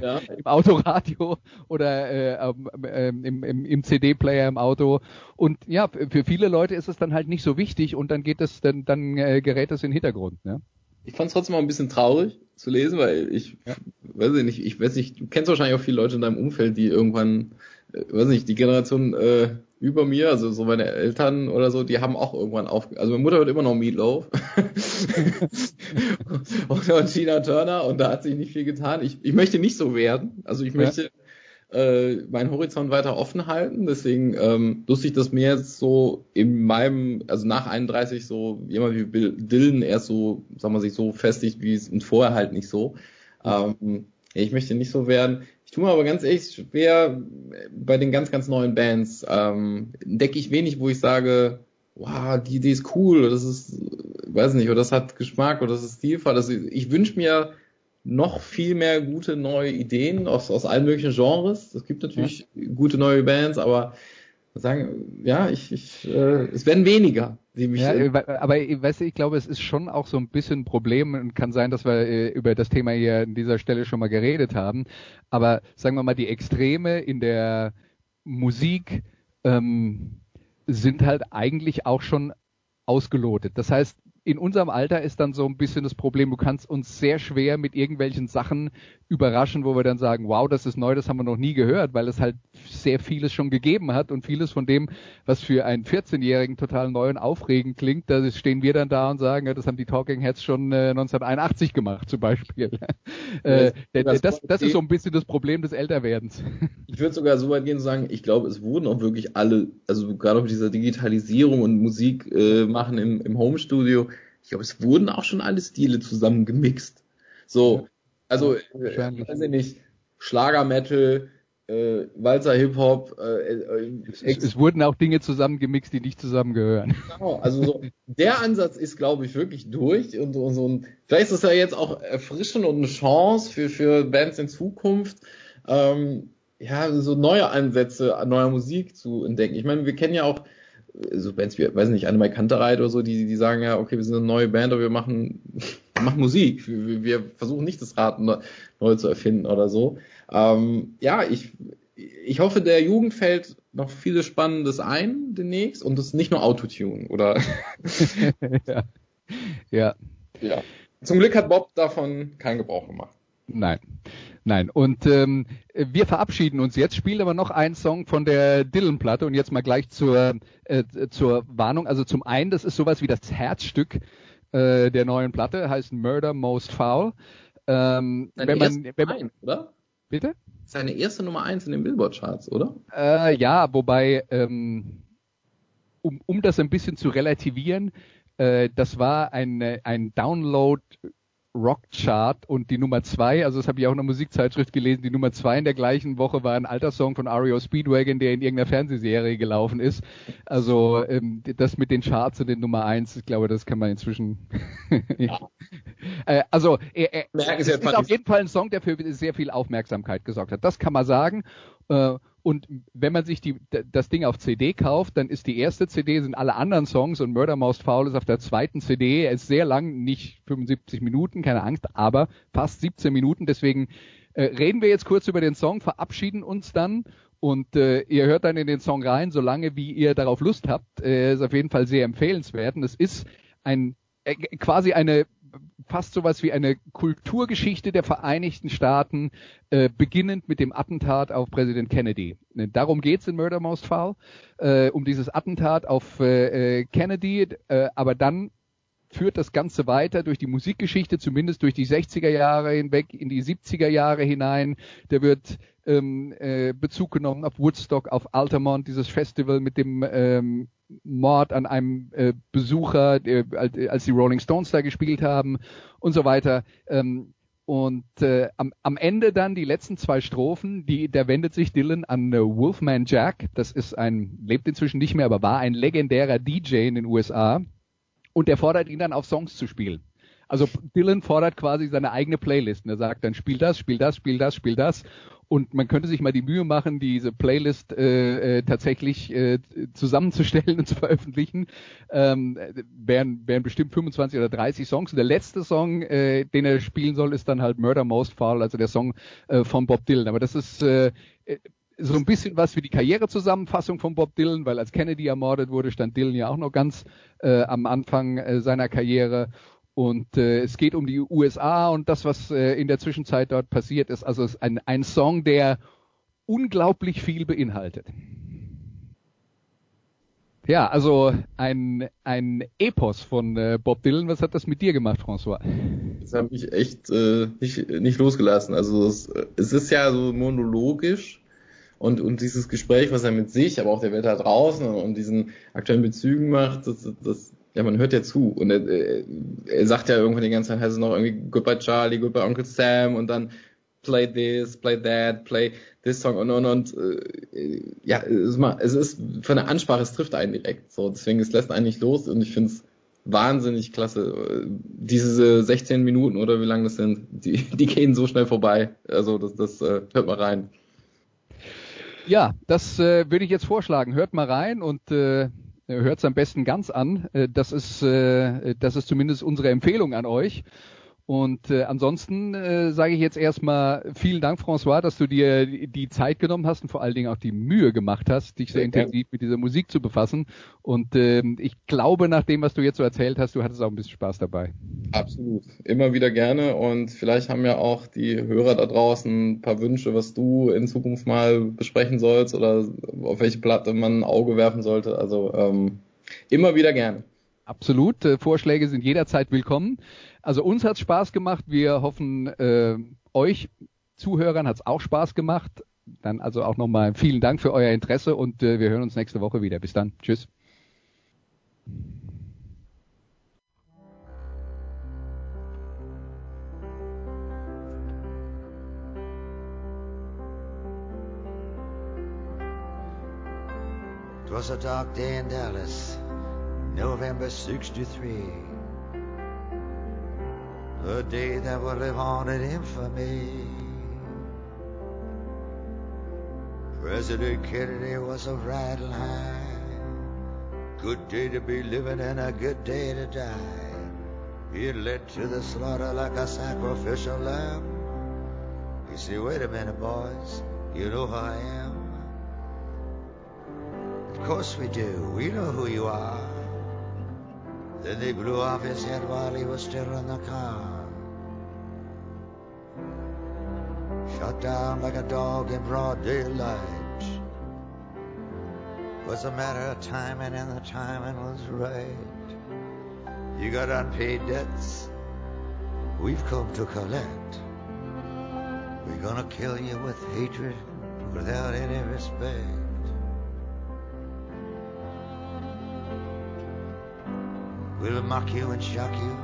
Ja. [LAUGHS] im Autoradio oder äh, ähm, im, im, im CD-Player im Auto. Und ja, für für viele Leute ist es dann halt nicht so wichtig und dann geht es, dann, dann äh, gerät es in den Hintergrund. Ne? Ich fand es trotzdem mal ein bisschen traurig zu lesen, weil ich Ja. weiß ich nicht, ich weiß nicht, du kennst wahrscheinlich auch viele Leute in deinem Umfeld, die irgendwann, äh, weiß nicht, die Generation äh, über mir, also so meine Eltern oder so, die haben auch irgendwann auf, also meine Mutter hört immer noch Meatloaf und, [LAUGHS] [LAUGHS] und Tina Turner und da hat sich nicht viel getan. Ich, ich möchte nicht so werden, also ich Ja. möchte äh, meinen Horizont weiter offen halten. Deswegen ähm, lustig, dass mir jetzt so in meinem, also nach 31 so jemand wie Bill Dylan erst so, sagen wir sich so festigt, wie es und vorher halt nicht so. Ähm, ja, ich möchte nicht so werden. Ich tue mir aber ganz ehrlich schwer bei den ganz, ganz neuen Bands. Ähm, entdecke ich wenig, wo ich sage, wow, die Idee ist cool, oder das ist, weiß nicht, oder das hat Geschmack, oder das ist stilvoll. Das, ich wünsche mir noch viel mehr gute neue Ideen aus, aus allen möglichen Genres. Es gibt natürlich gute neue Bands, aber sagen, ja, ich, ich äh, es werden weniger, die mich Ja, äh, aber weißt du, ich glaube, es ist schon auch so ein bisschen ein Problem und kann sein, dass wir äh, über das Thema hier an dieser Stelle schon mal geredet haben. Aber sagen wir mal, die Extreme in der Musik ähm, sind halt eigentlich auch schon ausgelotet. Das heißt, in unserem Alter ist dann so ein bisschen das Problem, du kannst uns sehr schwer mit irgendwelchen Sachen überraschen, wo wir dann sagen, wow, das ist neu, das haben wir noch nie gehört, weil es halt sehr vieles schon gegeben hat und vieles von dem, was für einen 14-Jährigen total neu und aufregend klingt, da stehen wir dann da und sagen, ja, das haben die Talking Heads schon äh, 1981 gemacht zum Beispiel. [LAUGHS] äh, das, das, das ist so ein bisschen das Problem des Älterwerdens. [LAUGHS] Ich würde sogar so weit gehen zu sagen, ich glaube, es wurden auch wirklich alle, also gerade mit dieser Digitalisierung und Musik äh, machen im, im Homestudio, ich glaube, es wurden auch schon alle Stile zusammen gemixt. So, also, äh, wahrscheinlich. weiß ich nicht, Schlager, Metal, äh, Walzer, Hip Hop, äh, äh, Es, es wurden auch Dinge zusammengemixt, die nicht zusammengehören. [LAUGHS] Genau, also so, der Ansatz ist, glaube ich, wirklich durch und, und so ein, vielleicht ist das ja jetzt auch erfrischend und eine Chance für, für Bands in Zukunft, ähm, ja, so neue Ansätze an neuer Musik zu entdecken. Ich meine, wir kennen ja auch äh, so Bands wie, weiß nicht, Annemai Kantereit oder so, die, die sagen ja, okay, wir sind eine neue Band, aber wir machen, wir [LAUGHS] machen Musik. Wir, wir- versuchen nicht das Rad neu, neu zu erfinden oder so. Ähm, ja, ich, ich hoffe, der Jugend fällt noch vieles Spannendes ein demnächst und das ist nicht nur Autotune oder [LAUGHS] ja. ja. ja. Zum Glück hat Bob davon keinen Gebrauch gemacht. Nein, nein. Und ähm, wir verabschieden uns jetzt, spielen aber noch einen Song von der Dylan-Platte und jetzt mal gleich zur, äh, zur Warnung. Also zum einen, das ist sowas wie das Herzstück äh, der neuen Platte, heißt Murder Most Foul. Ähm, wenn man, wenn man, eins, oder? bitte? Seine erste Nummer eins in den Billboard-Charts, oder? Äh, ja, wobei, ähm, um, um das ein bisschen zu relativieren, äh, das war ein, äh, ein Download Rockchart und die Nummer zwei, also das habe ich auch in einer Musikzeitschrift gelesen, die Nummer zwei in der gleichen Woche war ein alter Song von REO Speedwagon, der in irgendeiner Fernsehserie gelaufen ist. Also ähm, das mit den Charts und den Nummer eins, ich glaube, das kann man inzwischen. [LAUGHS] äh, also er, er, Merken es ist auf jeden Fall ein Song, der für sehr viel Aufmerksamkeit gesorgt hat. Das kann man sagen. Äh, und wenn man sich die, das Ding auf CD kauft, dann ist die erste CD, sind alle anderen Songs und Murder Most Foul ist auf der zweiten CD. Er ist sehr lang, nicht 75 Minuten, keine Angst, aber fast 17 Minuten. Deswegen äh, reden wir jetzt kurz über den Song, verabschieden uns dann und äh, ihr hört dann in den Song rein, solange wie ihr darauf Lust habt. Äh, ist auf jeden Fall sehr empfehlenswert. Und es ist ein äh, quasi eine fast sowas wie eine Kulturgeschichte der Vereinigten Staaten, äh, beginnend mit dem Attentat auf Präsident Kennedy. Ne, Darum geht's in Murder Most Foul, äh, um dieses Attentat auf äh, äh, Kennedy, äh, aber dann führt das Ganze weiter durch die Musikgeschichte, zumindest durch die 60er Jahre hinweg, in die 70er Jahre hinein. Da wird ähm, äh, Bezug genommen auf Woodstock, auf Altamont, dieses Festival mit dem ähm, Mord an einem äh, Besucher, der, als, als die Rolling Stones da gespielt haben und so weiter. Ähm, und äh, am, am Ende dann die letzten zwei Strophen, die, da wendet sich Dylan an äh, Wolfman Jack. Das ist ein, lebt inzwischen nicht mehr, aber war ein legendärer DJ in den USA. Und er fordert ihn dann auf Songs zu spielen. Also Dylan fordert quasi seine eigene Playlist. Und er sagt dann, spiel das, spiel das, spiel das, spiel das. Und man könnte sich mal die Mühe machen, diese Playlist äh, äh, tatsächlich äh, zusammenzustellen [LAUGHS] und zu veröffentlichen. Ähm, wären, wären bestimmt 25 oder 30 Songs. Und der letzte Song, äh, den er spielen soll, ist dann halt Murder Most Foul, also der Song äh, von Bob Dylan. Aber das ist äh, so ein bisschen was für die Karrierezusammenfassung von Bob Dylan, weil als Kennedy ermordet wurde, stand Dylan ja auch noch ganz äh, am Anfang äh, seiner Karriere. Und äh, es geht um die USA und das, was äh, in der Zwischenzeit dort passiert ist. Also es ist ein, ein Song, der unglaublich viel beinhaltet. Ja, also ein, ein Epos von äh, Bob Dylan. Was hat das mit dir gemacht, François? Das hat mich echt äh, nicht, nicht losgelassen. Also es, es ist ja so monologisch und, und dieses Gespräch, was er mit sich, aber auch der Welt da draußen und, und diesen aktuellen Bezügen macht, das, das, ja, man hört ja zu. Und er, er sagt ja irgendwann die ganze Zeit, heißt es noch irgendwie Goodbye Charlie, Goodbye Uncle Sam und dann play this, play that, play this song und und und äh, ja, es, ist von der Ansprache, es trifft einen direkt. So, deswegen es lässt einen nicht los und ich finde es wahnsinnig klasse. Diese 16 Minuten oder wie lang das sind, die, die gehen so schnell vorbei. Also das, das äh, hört mal rein. Ja, das äh, würde ich jetzt vorschlagen. Hört mal rein und äh, hört es am besten ganz an. Äh, das ist, äh, das ist zumindest unsere Empfehlung an euch. Und äh, ansonsten äh, sage ich jetzt erstmal vielen Dank, François, dass du dir die Zeit genommen hast und vor allen Dingen auch die Mühe gemacht hast, dich sehr ja, intensiv mit dieser Musik zu befassen. Und äh, ich glaube, nach dem, was du jetzt so erzählt hast, du hattest auch ein bisschen Spaß dabei. Absolut. Immer wieder gerne. Und vielleicht haben ja auch die Hörer da draußen ein paar Wünsche, was du in Zukunft mal besprechen sollst oder auf welche Platte man ein Auge werfen sollte. Also ähm, immer wieder gerne. Absolut. Äh, Vorschläge sind jederzeit willkommen. Also uns hat's Spaß gemacht. Wir hoffen, äh, euch Zuhörern hat's auch Spaß gemacht. Dann also auch nochmal vielen Dank für euer Interesse und äh, wir hören uns nächste Woche wieder. Bis dann. Tschüss. It was a dark day in Dallas, November 63. A day that will live on in infamy. President Kennedy was a riding high. Good day to be living and a good day to die. He led to the slaughter like a sacrificial lamb. You see, wait a minute, boys. You know who I am. Of course we do. We know who you are. Then they blew off his head while he was still in the car. Shot down like a dog in broad daylight. Was a matter of timing, and the timing was right. You got unpaid debts. We've come to collect. We're gonna kill you with hatred without any respect. We'll mock you and shock you,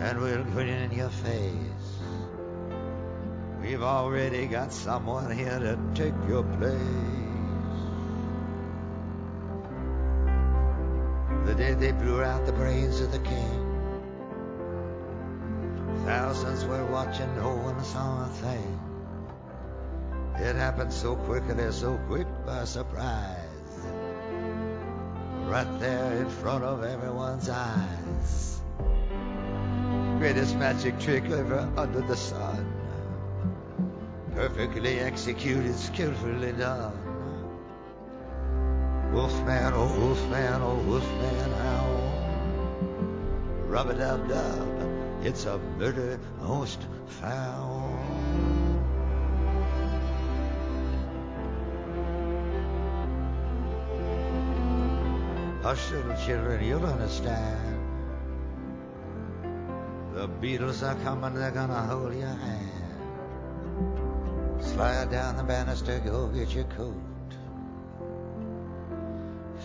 and we'll grin in your face. We've already got someone here to take your place. The day they blew out the brains of the king, thousands were watching, no one saw a thing. It happened so quickly, so quick by surprise right there in front of everyone's eyes. Greatest magic trick ever under the sun. Perfectly executed, skillfully done. Wolfman, oh wolfman, oh wolfman, how? Rub a dub dub, it's a murder most foul. Hush, little children, you'll understand. The Beatles are coming, they're gonna hold your hand. Slide down the banister, go get your coat.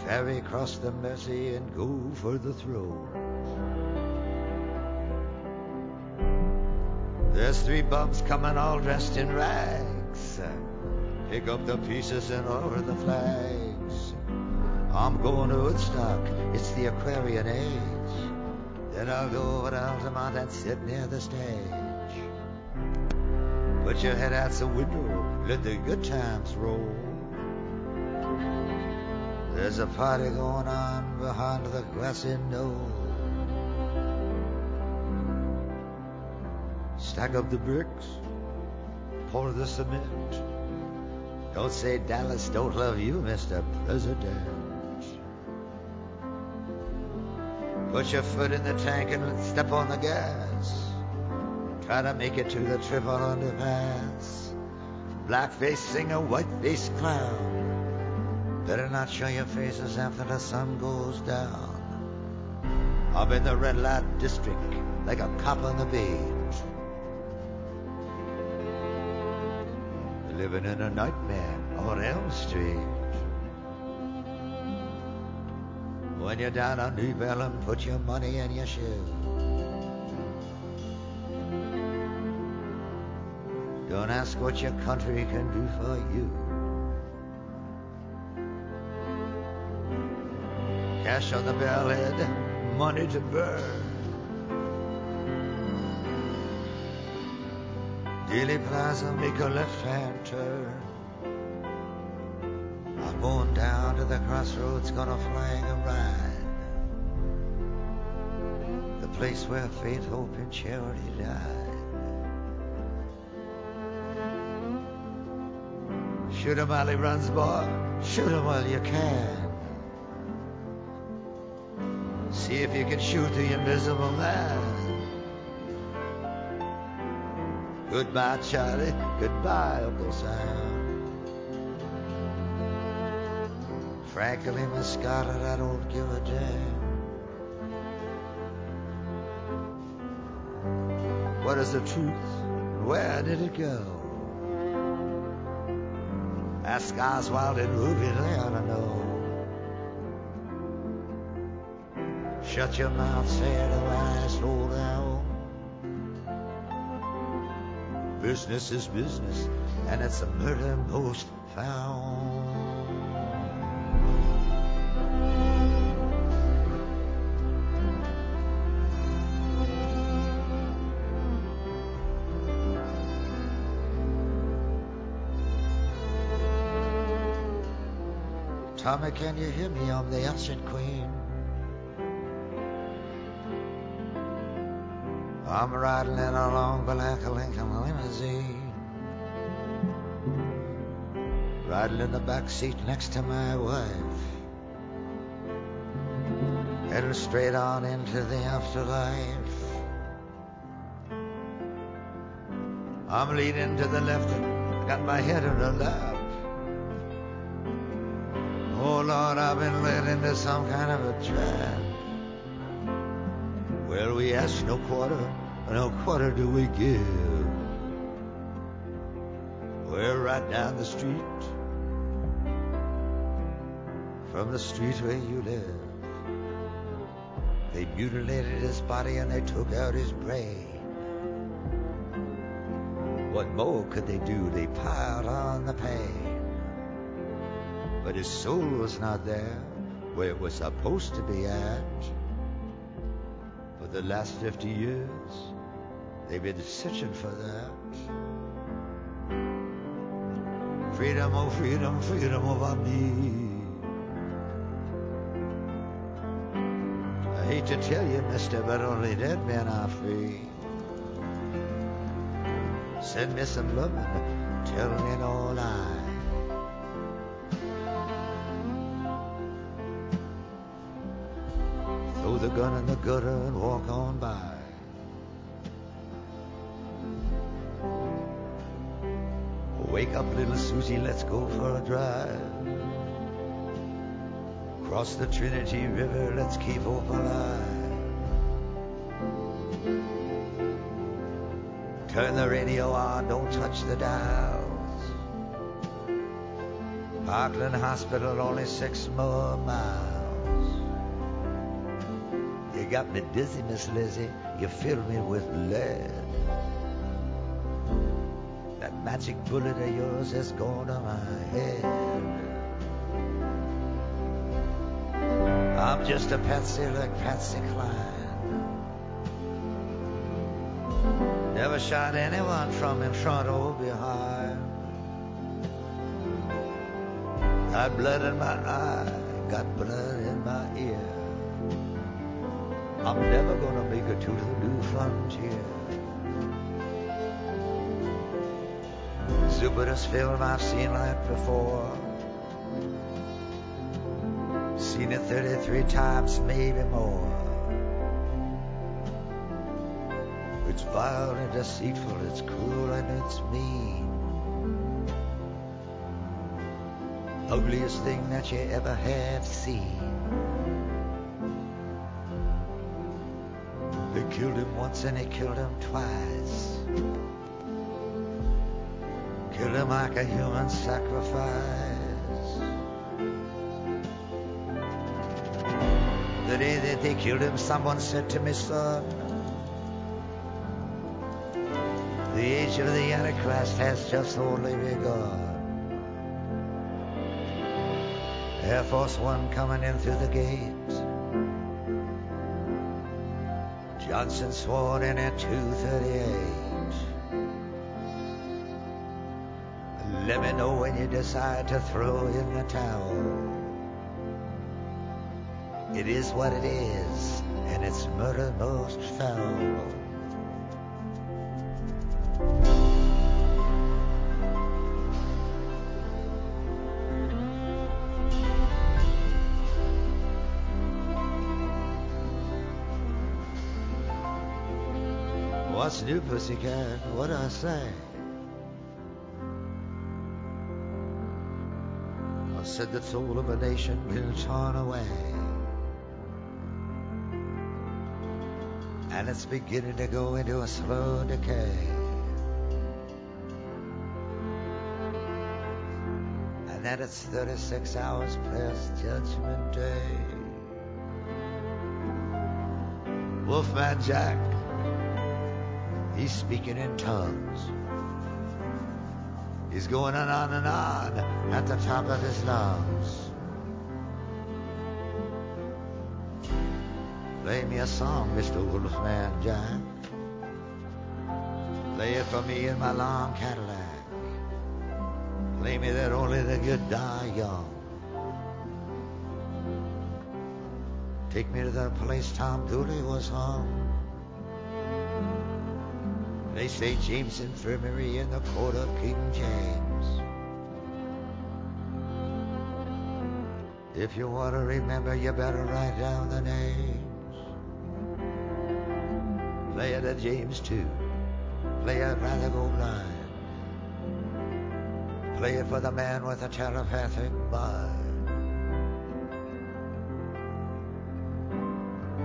Ferry across the Mersey and go for the throat. There's three bums coming all dressed in rags. Pick up the pieces and lower the flags. I'm going to Woodstock. It's the Aquarian age. Then I'll go over to Altamont and sit near the stage. Put your head out the window, let the good times roll. There's a party going on behind the grassy knoll. Stack up the bricks, pour the cement. Don't say Dallas don't love you, Mr. President. Put your foot in the tank and step on the gas. Try to make it to the triple underpass. Blackface singer, whiteface clown. Better not show your faces after the sun goes down. I'm in the red light district like a cop on the beat. Living in a nightmare on Elm Street. When you're down on New Bellum, put your money in your shoe. Don't ask what your country can do for you. Cash on the bellhead, money to burn. Dealey Plaza, make a left-hand turn. I'm going down to the crossroads, gonna flag a ride. Place where faith, hope, and charity died. Shoot 'em while he runs, boy. Shoot 'em while you can. See if you can shoot the invisible man. Goodbye, Charlie. Goodbye, Uncle Sam. Frankly, Miss Scarlett, I don't give a damn. What is the truth? Where did it go? Ask Oswald and Ruby, know. Shut your mouth, say it, and old owl. Business is business, and it's a murder most found. Tommy, can you hear me? I'm the ancient queen. I'm riding in a long black Lincoln limousine. Riding in the back seat next to my wife. Heading straight on into the afterlife. I'm leaning to the left got my head in her lap. Lord, I've been led into some kind of a trap. Well, we ask no quarter, no quarter do we give. We're right down the street from the street where you live. They mutilated his body and they took out his brain. What more could they do? They piled on the pain. But his soul was not there where it was supposed to be at. For the last 50 years, they've been searching for that. Freedom, oh freedom, freedom over me. I hate to tell you, mister, but only dead men are free. Send me some loving, tell me no lie. Gun in the gutter and walk on by. Wake up, little Susie, let's go for a drive. Cross the Trinity River, let's keep hope alive. Turn the radio on, don't touch the dials. Parkland Hospital, only six more miles. Got me dizzy, Miss Lizzie. You fill me with lead. That magic bullet of yours has gone to my head. I'm just a patsy like Patsy Cline. Never shot anyone from in front or behind. Got blood in my eye, got blood I'm never gonna make it to the new frontier. Stupidest film I've seen like before. Seen it 33 times, maybe more. It's vile and deceitful, it's cruel and it's mean. Ugliest thing that you ever have seen. They killed him once and he killed him twice. Killed him like a human sacrifice. The day that they killed him, someone said to me, son, the age of the Antichrist has just only begun. Air Force One coming in through the gate. Johnson sworn in at 238. Let me know when you decide to throw in the towel. It is what it is, and it's murder most foul. New, pussycat? What I say? I said the soul of a nation been torn away. And it's beginning to go into a slow decay. And that it's 36 hours past Judgment Day. Wolfman Jack He's speaking in tongues. He's going on and on and on at the top of his lungs. Play me a song, Mr. Wolfman Jack. Play it for me in my long Cadillac. Play me that only the good die young. Take me to the place Tom Dooley was hung. They say James Infirmary in the court of King James. If you want to remember, you better write down the names. Play it at James too. Play it rather go blind. Play it for the man with a telepathic mind.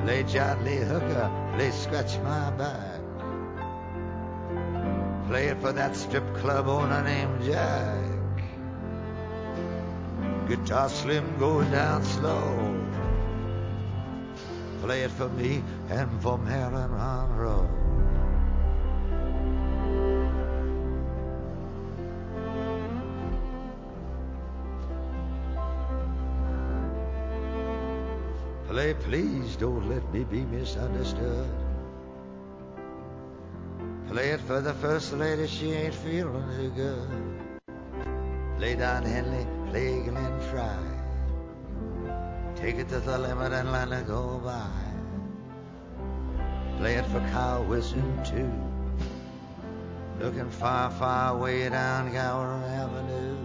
Play John Lee Hooker. Play Scratch My Back. Play it for that strip club owner named Jack. Guitar slim going down slow. Play it for me and for Marilyn Monroe. Play, please don't let me be misunderstood. Play it for the first lady, she ain't feeling too good. Lay down Henley, play Glenn Fry. Take it to the limit and let it go by. Play it for Kyle Wilson too. Looking far, far way down Gower Avenue.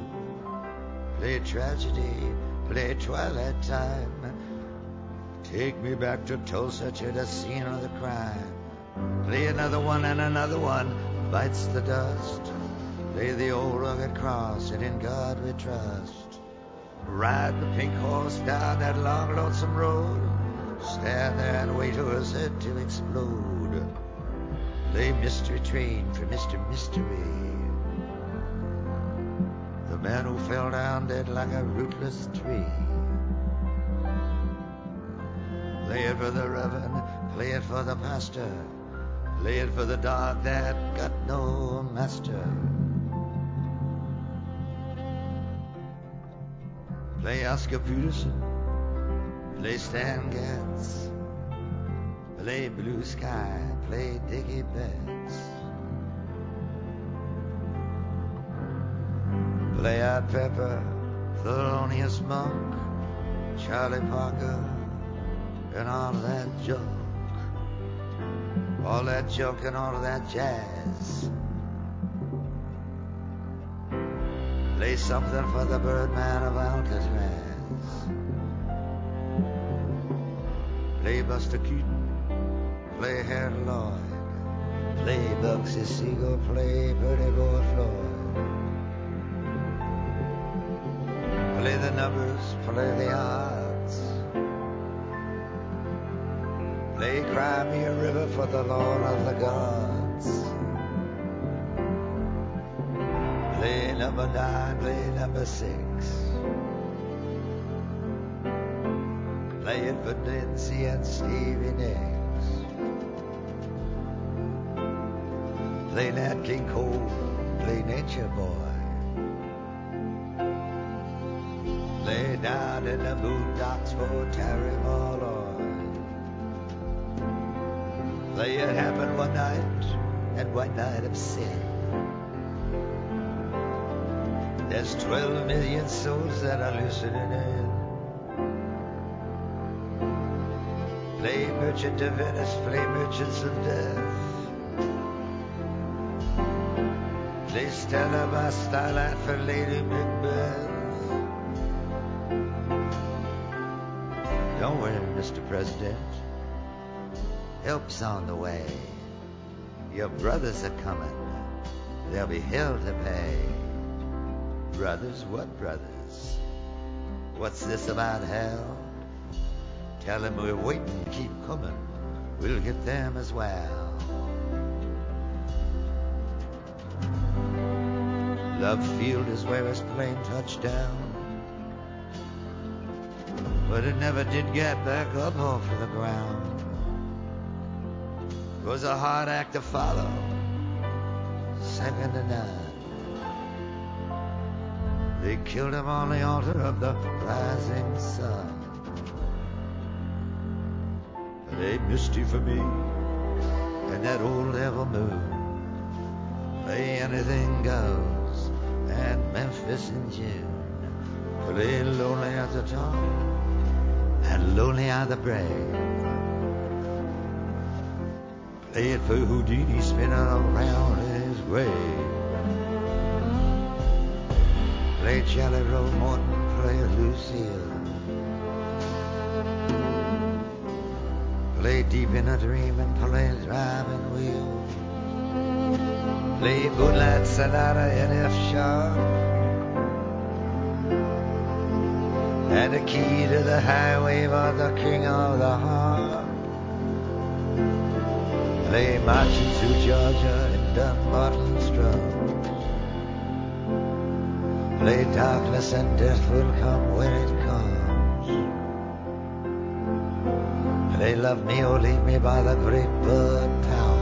Play tragedy, play twilight time. Take me back to Tulsa to the scene of the crime. Play another one and another one bites the dust. Play the old rugged cross and in God we trust. Ride the pink horse down that long lonesome road. Stand there and wait for head to explode. Play Mystery Train for Mr. Mystery. The man who fell down dead like a rootless tree. Play it for the reverend, play it for the pastor. Play it for the dog that got no master. Play Oscar Peterson. Play Stan Getz. Play Blue Sky. Play Dicky Betts. Play Art Pepper. Thelonious Monk. Charlie Parker. And all that junk. All that junk and all that jazz. Play something for the Birdman of Alcatraz. Play Buster Keaton, play Harold Lloyd, play Bugsy Siegel, play Pretty Boy Floyd. Play the numbers, play the odds. Play Cry Me a River for the Lord of the Gods. Play number nine, play number six. Play it for Nancy and Stevie Nicks. Play Nat King Cole, play Nature Boy. Lay down in the boondocks for Terry Malloy. Play it happened one night and one night of sin. There's 12 million souls that are listening in. Play Merchant of Venice, play Merchants of Death. Play Stella by Starlight for Lady Macbeth. Don't worry, Mr. President. Help's on the way. Your brothers are coming. There'll be hell to pay. Brothers, what brothers? What's this about hell? Tell them we're waiting, keep coming. We'll get them as well. Love Field is where his plane touched down. But it never did get back up off the ground. It was a hard act to follow. Second to none. They killed him on the altar of the rising sun. They misty for me and that old devil moon. Play anything goes and Memphis in June. Play lonely at the top and lonely are the brave. Play it for Houdini spinning around in his grave. Play Jelly Roll Morton, play Lucille. Play deep in a dream and play driving wheel. Play Moonlight Sonata in F sharp. And the key to the highway for the king of the harp. Play marching through Georgia in Dunbarton's drums. Play darkness and death will come when it comes. Play love me oh, or leave me by the great bird town.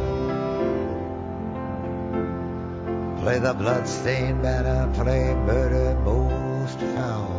Play the bloodstained banner, play murder most foul.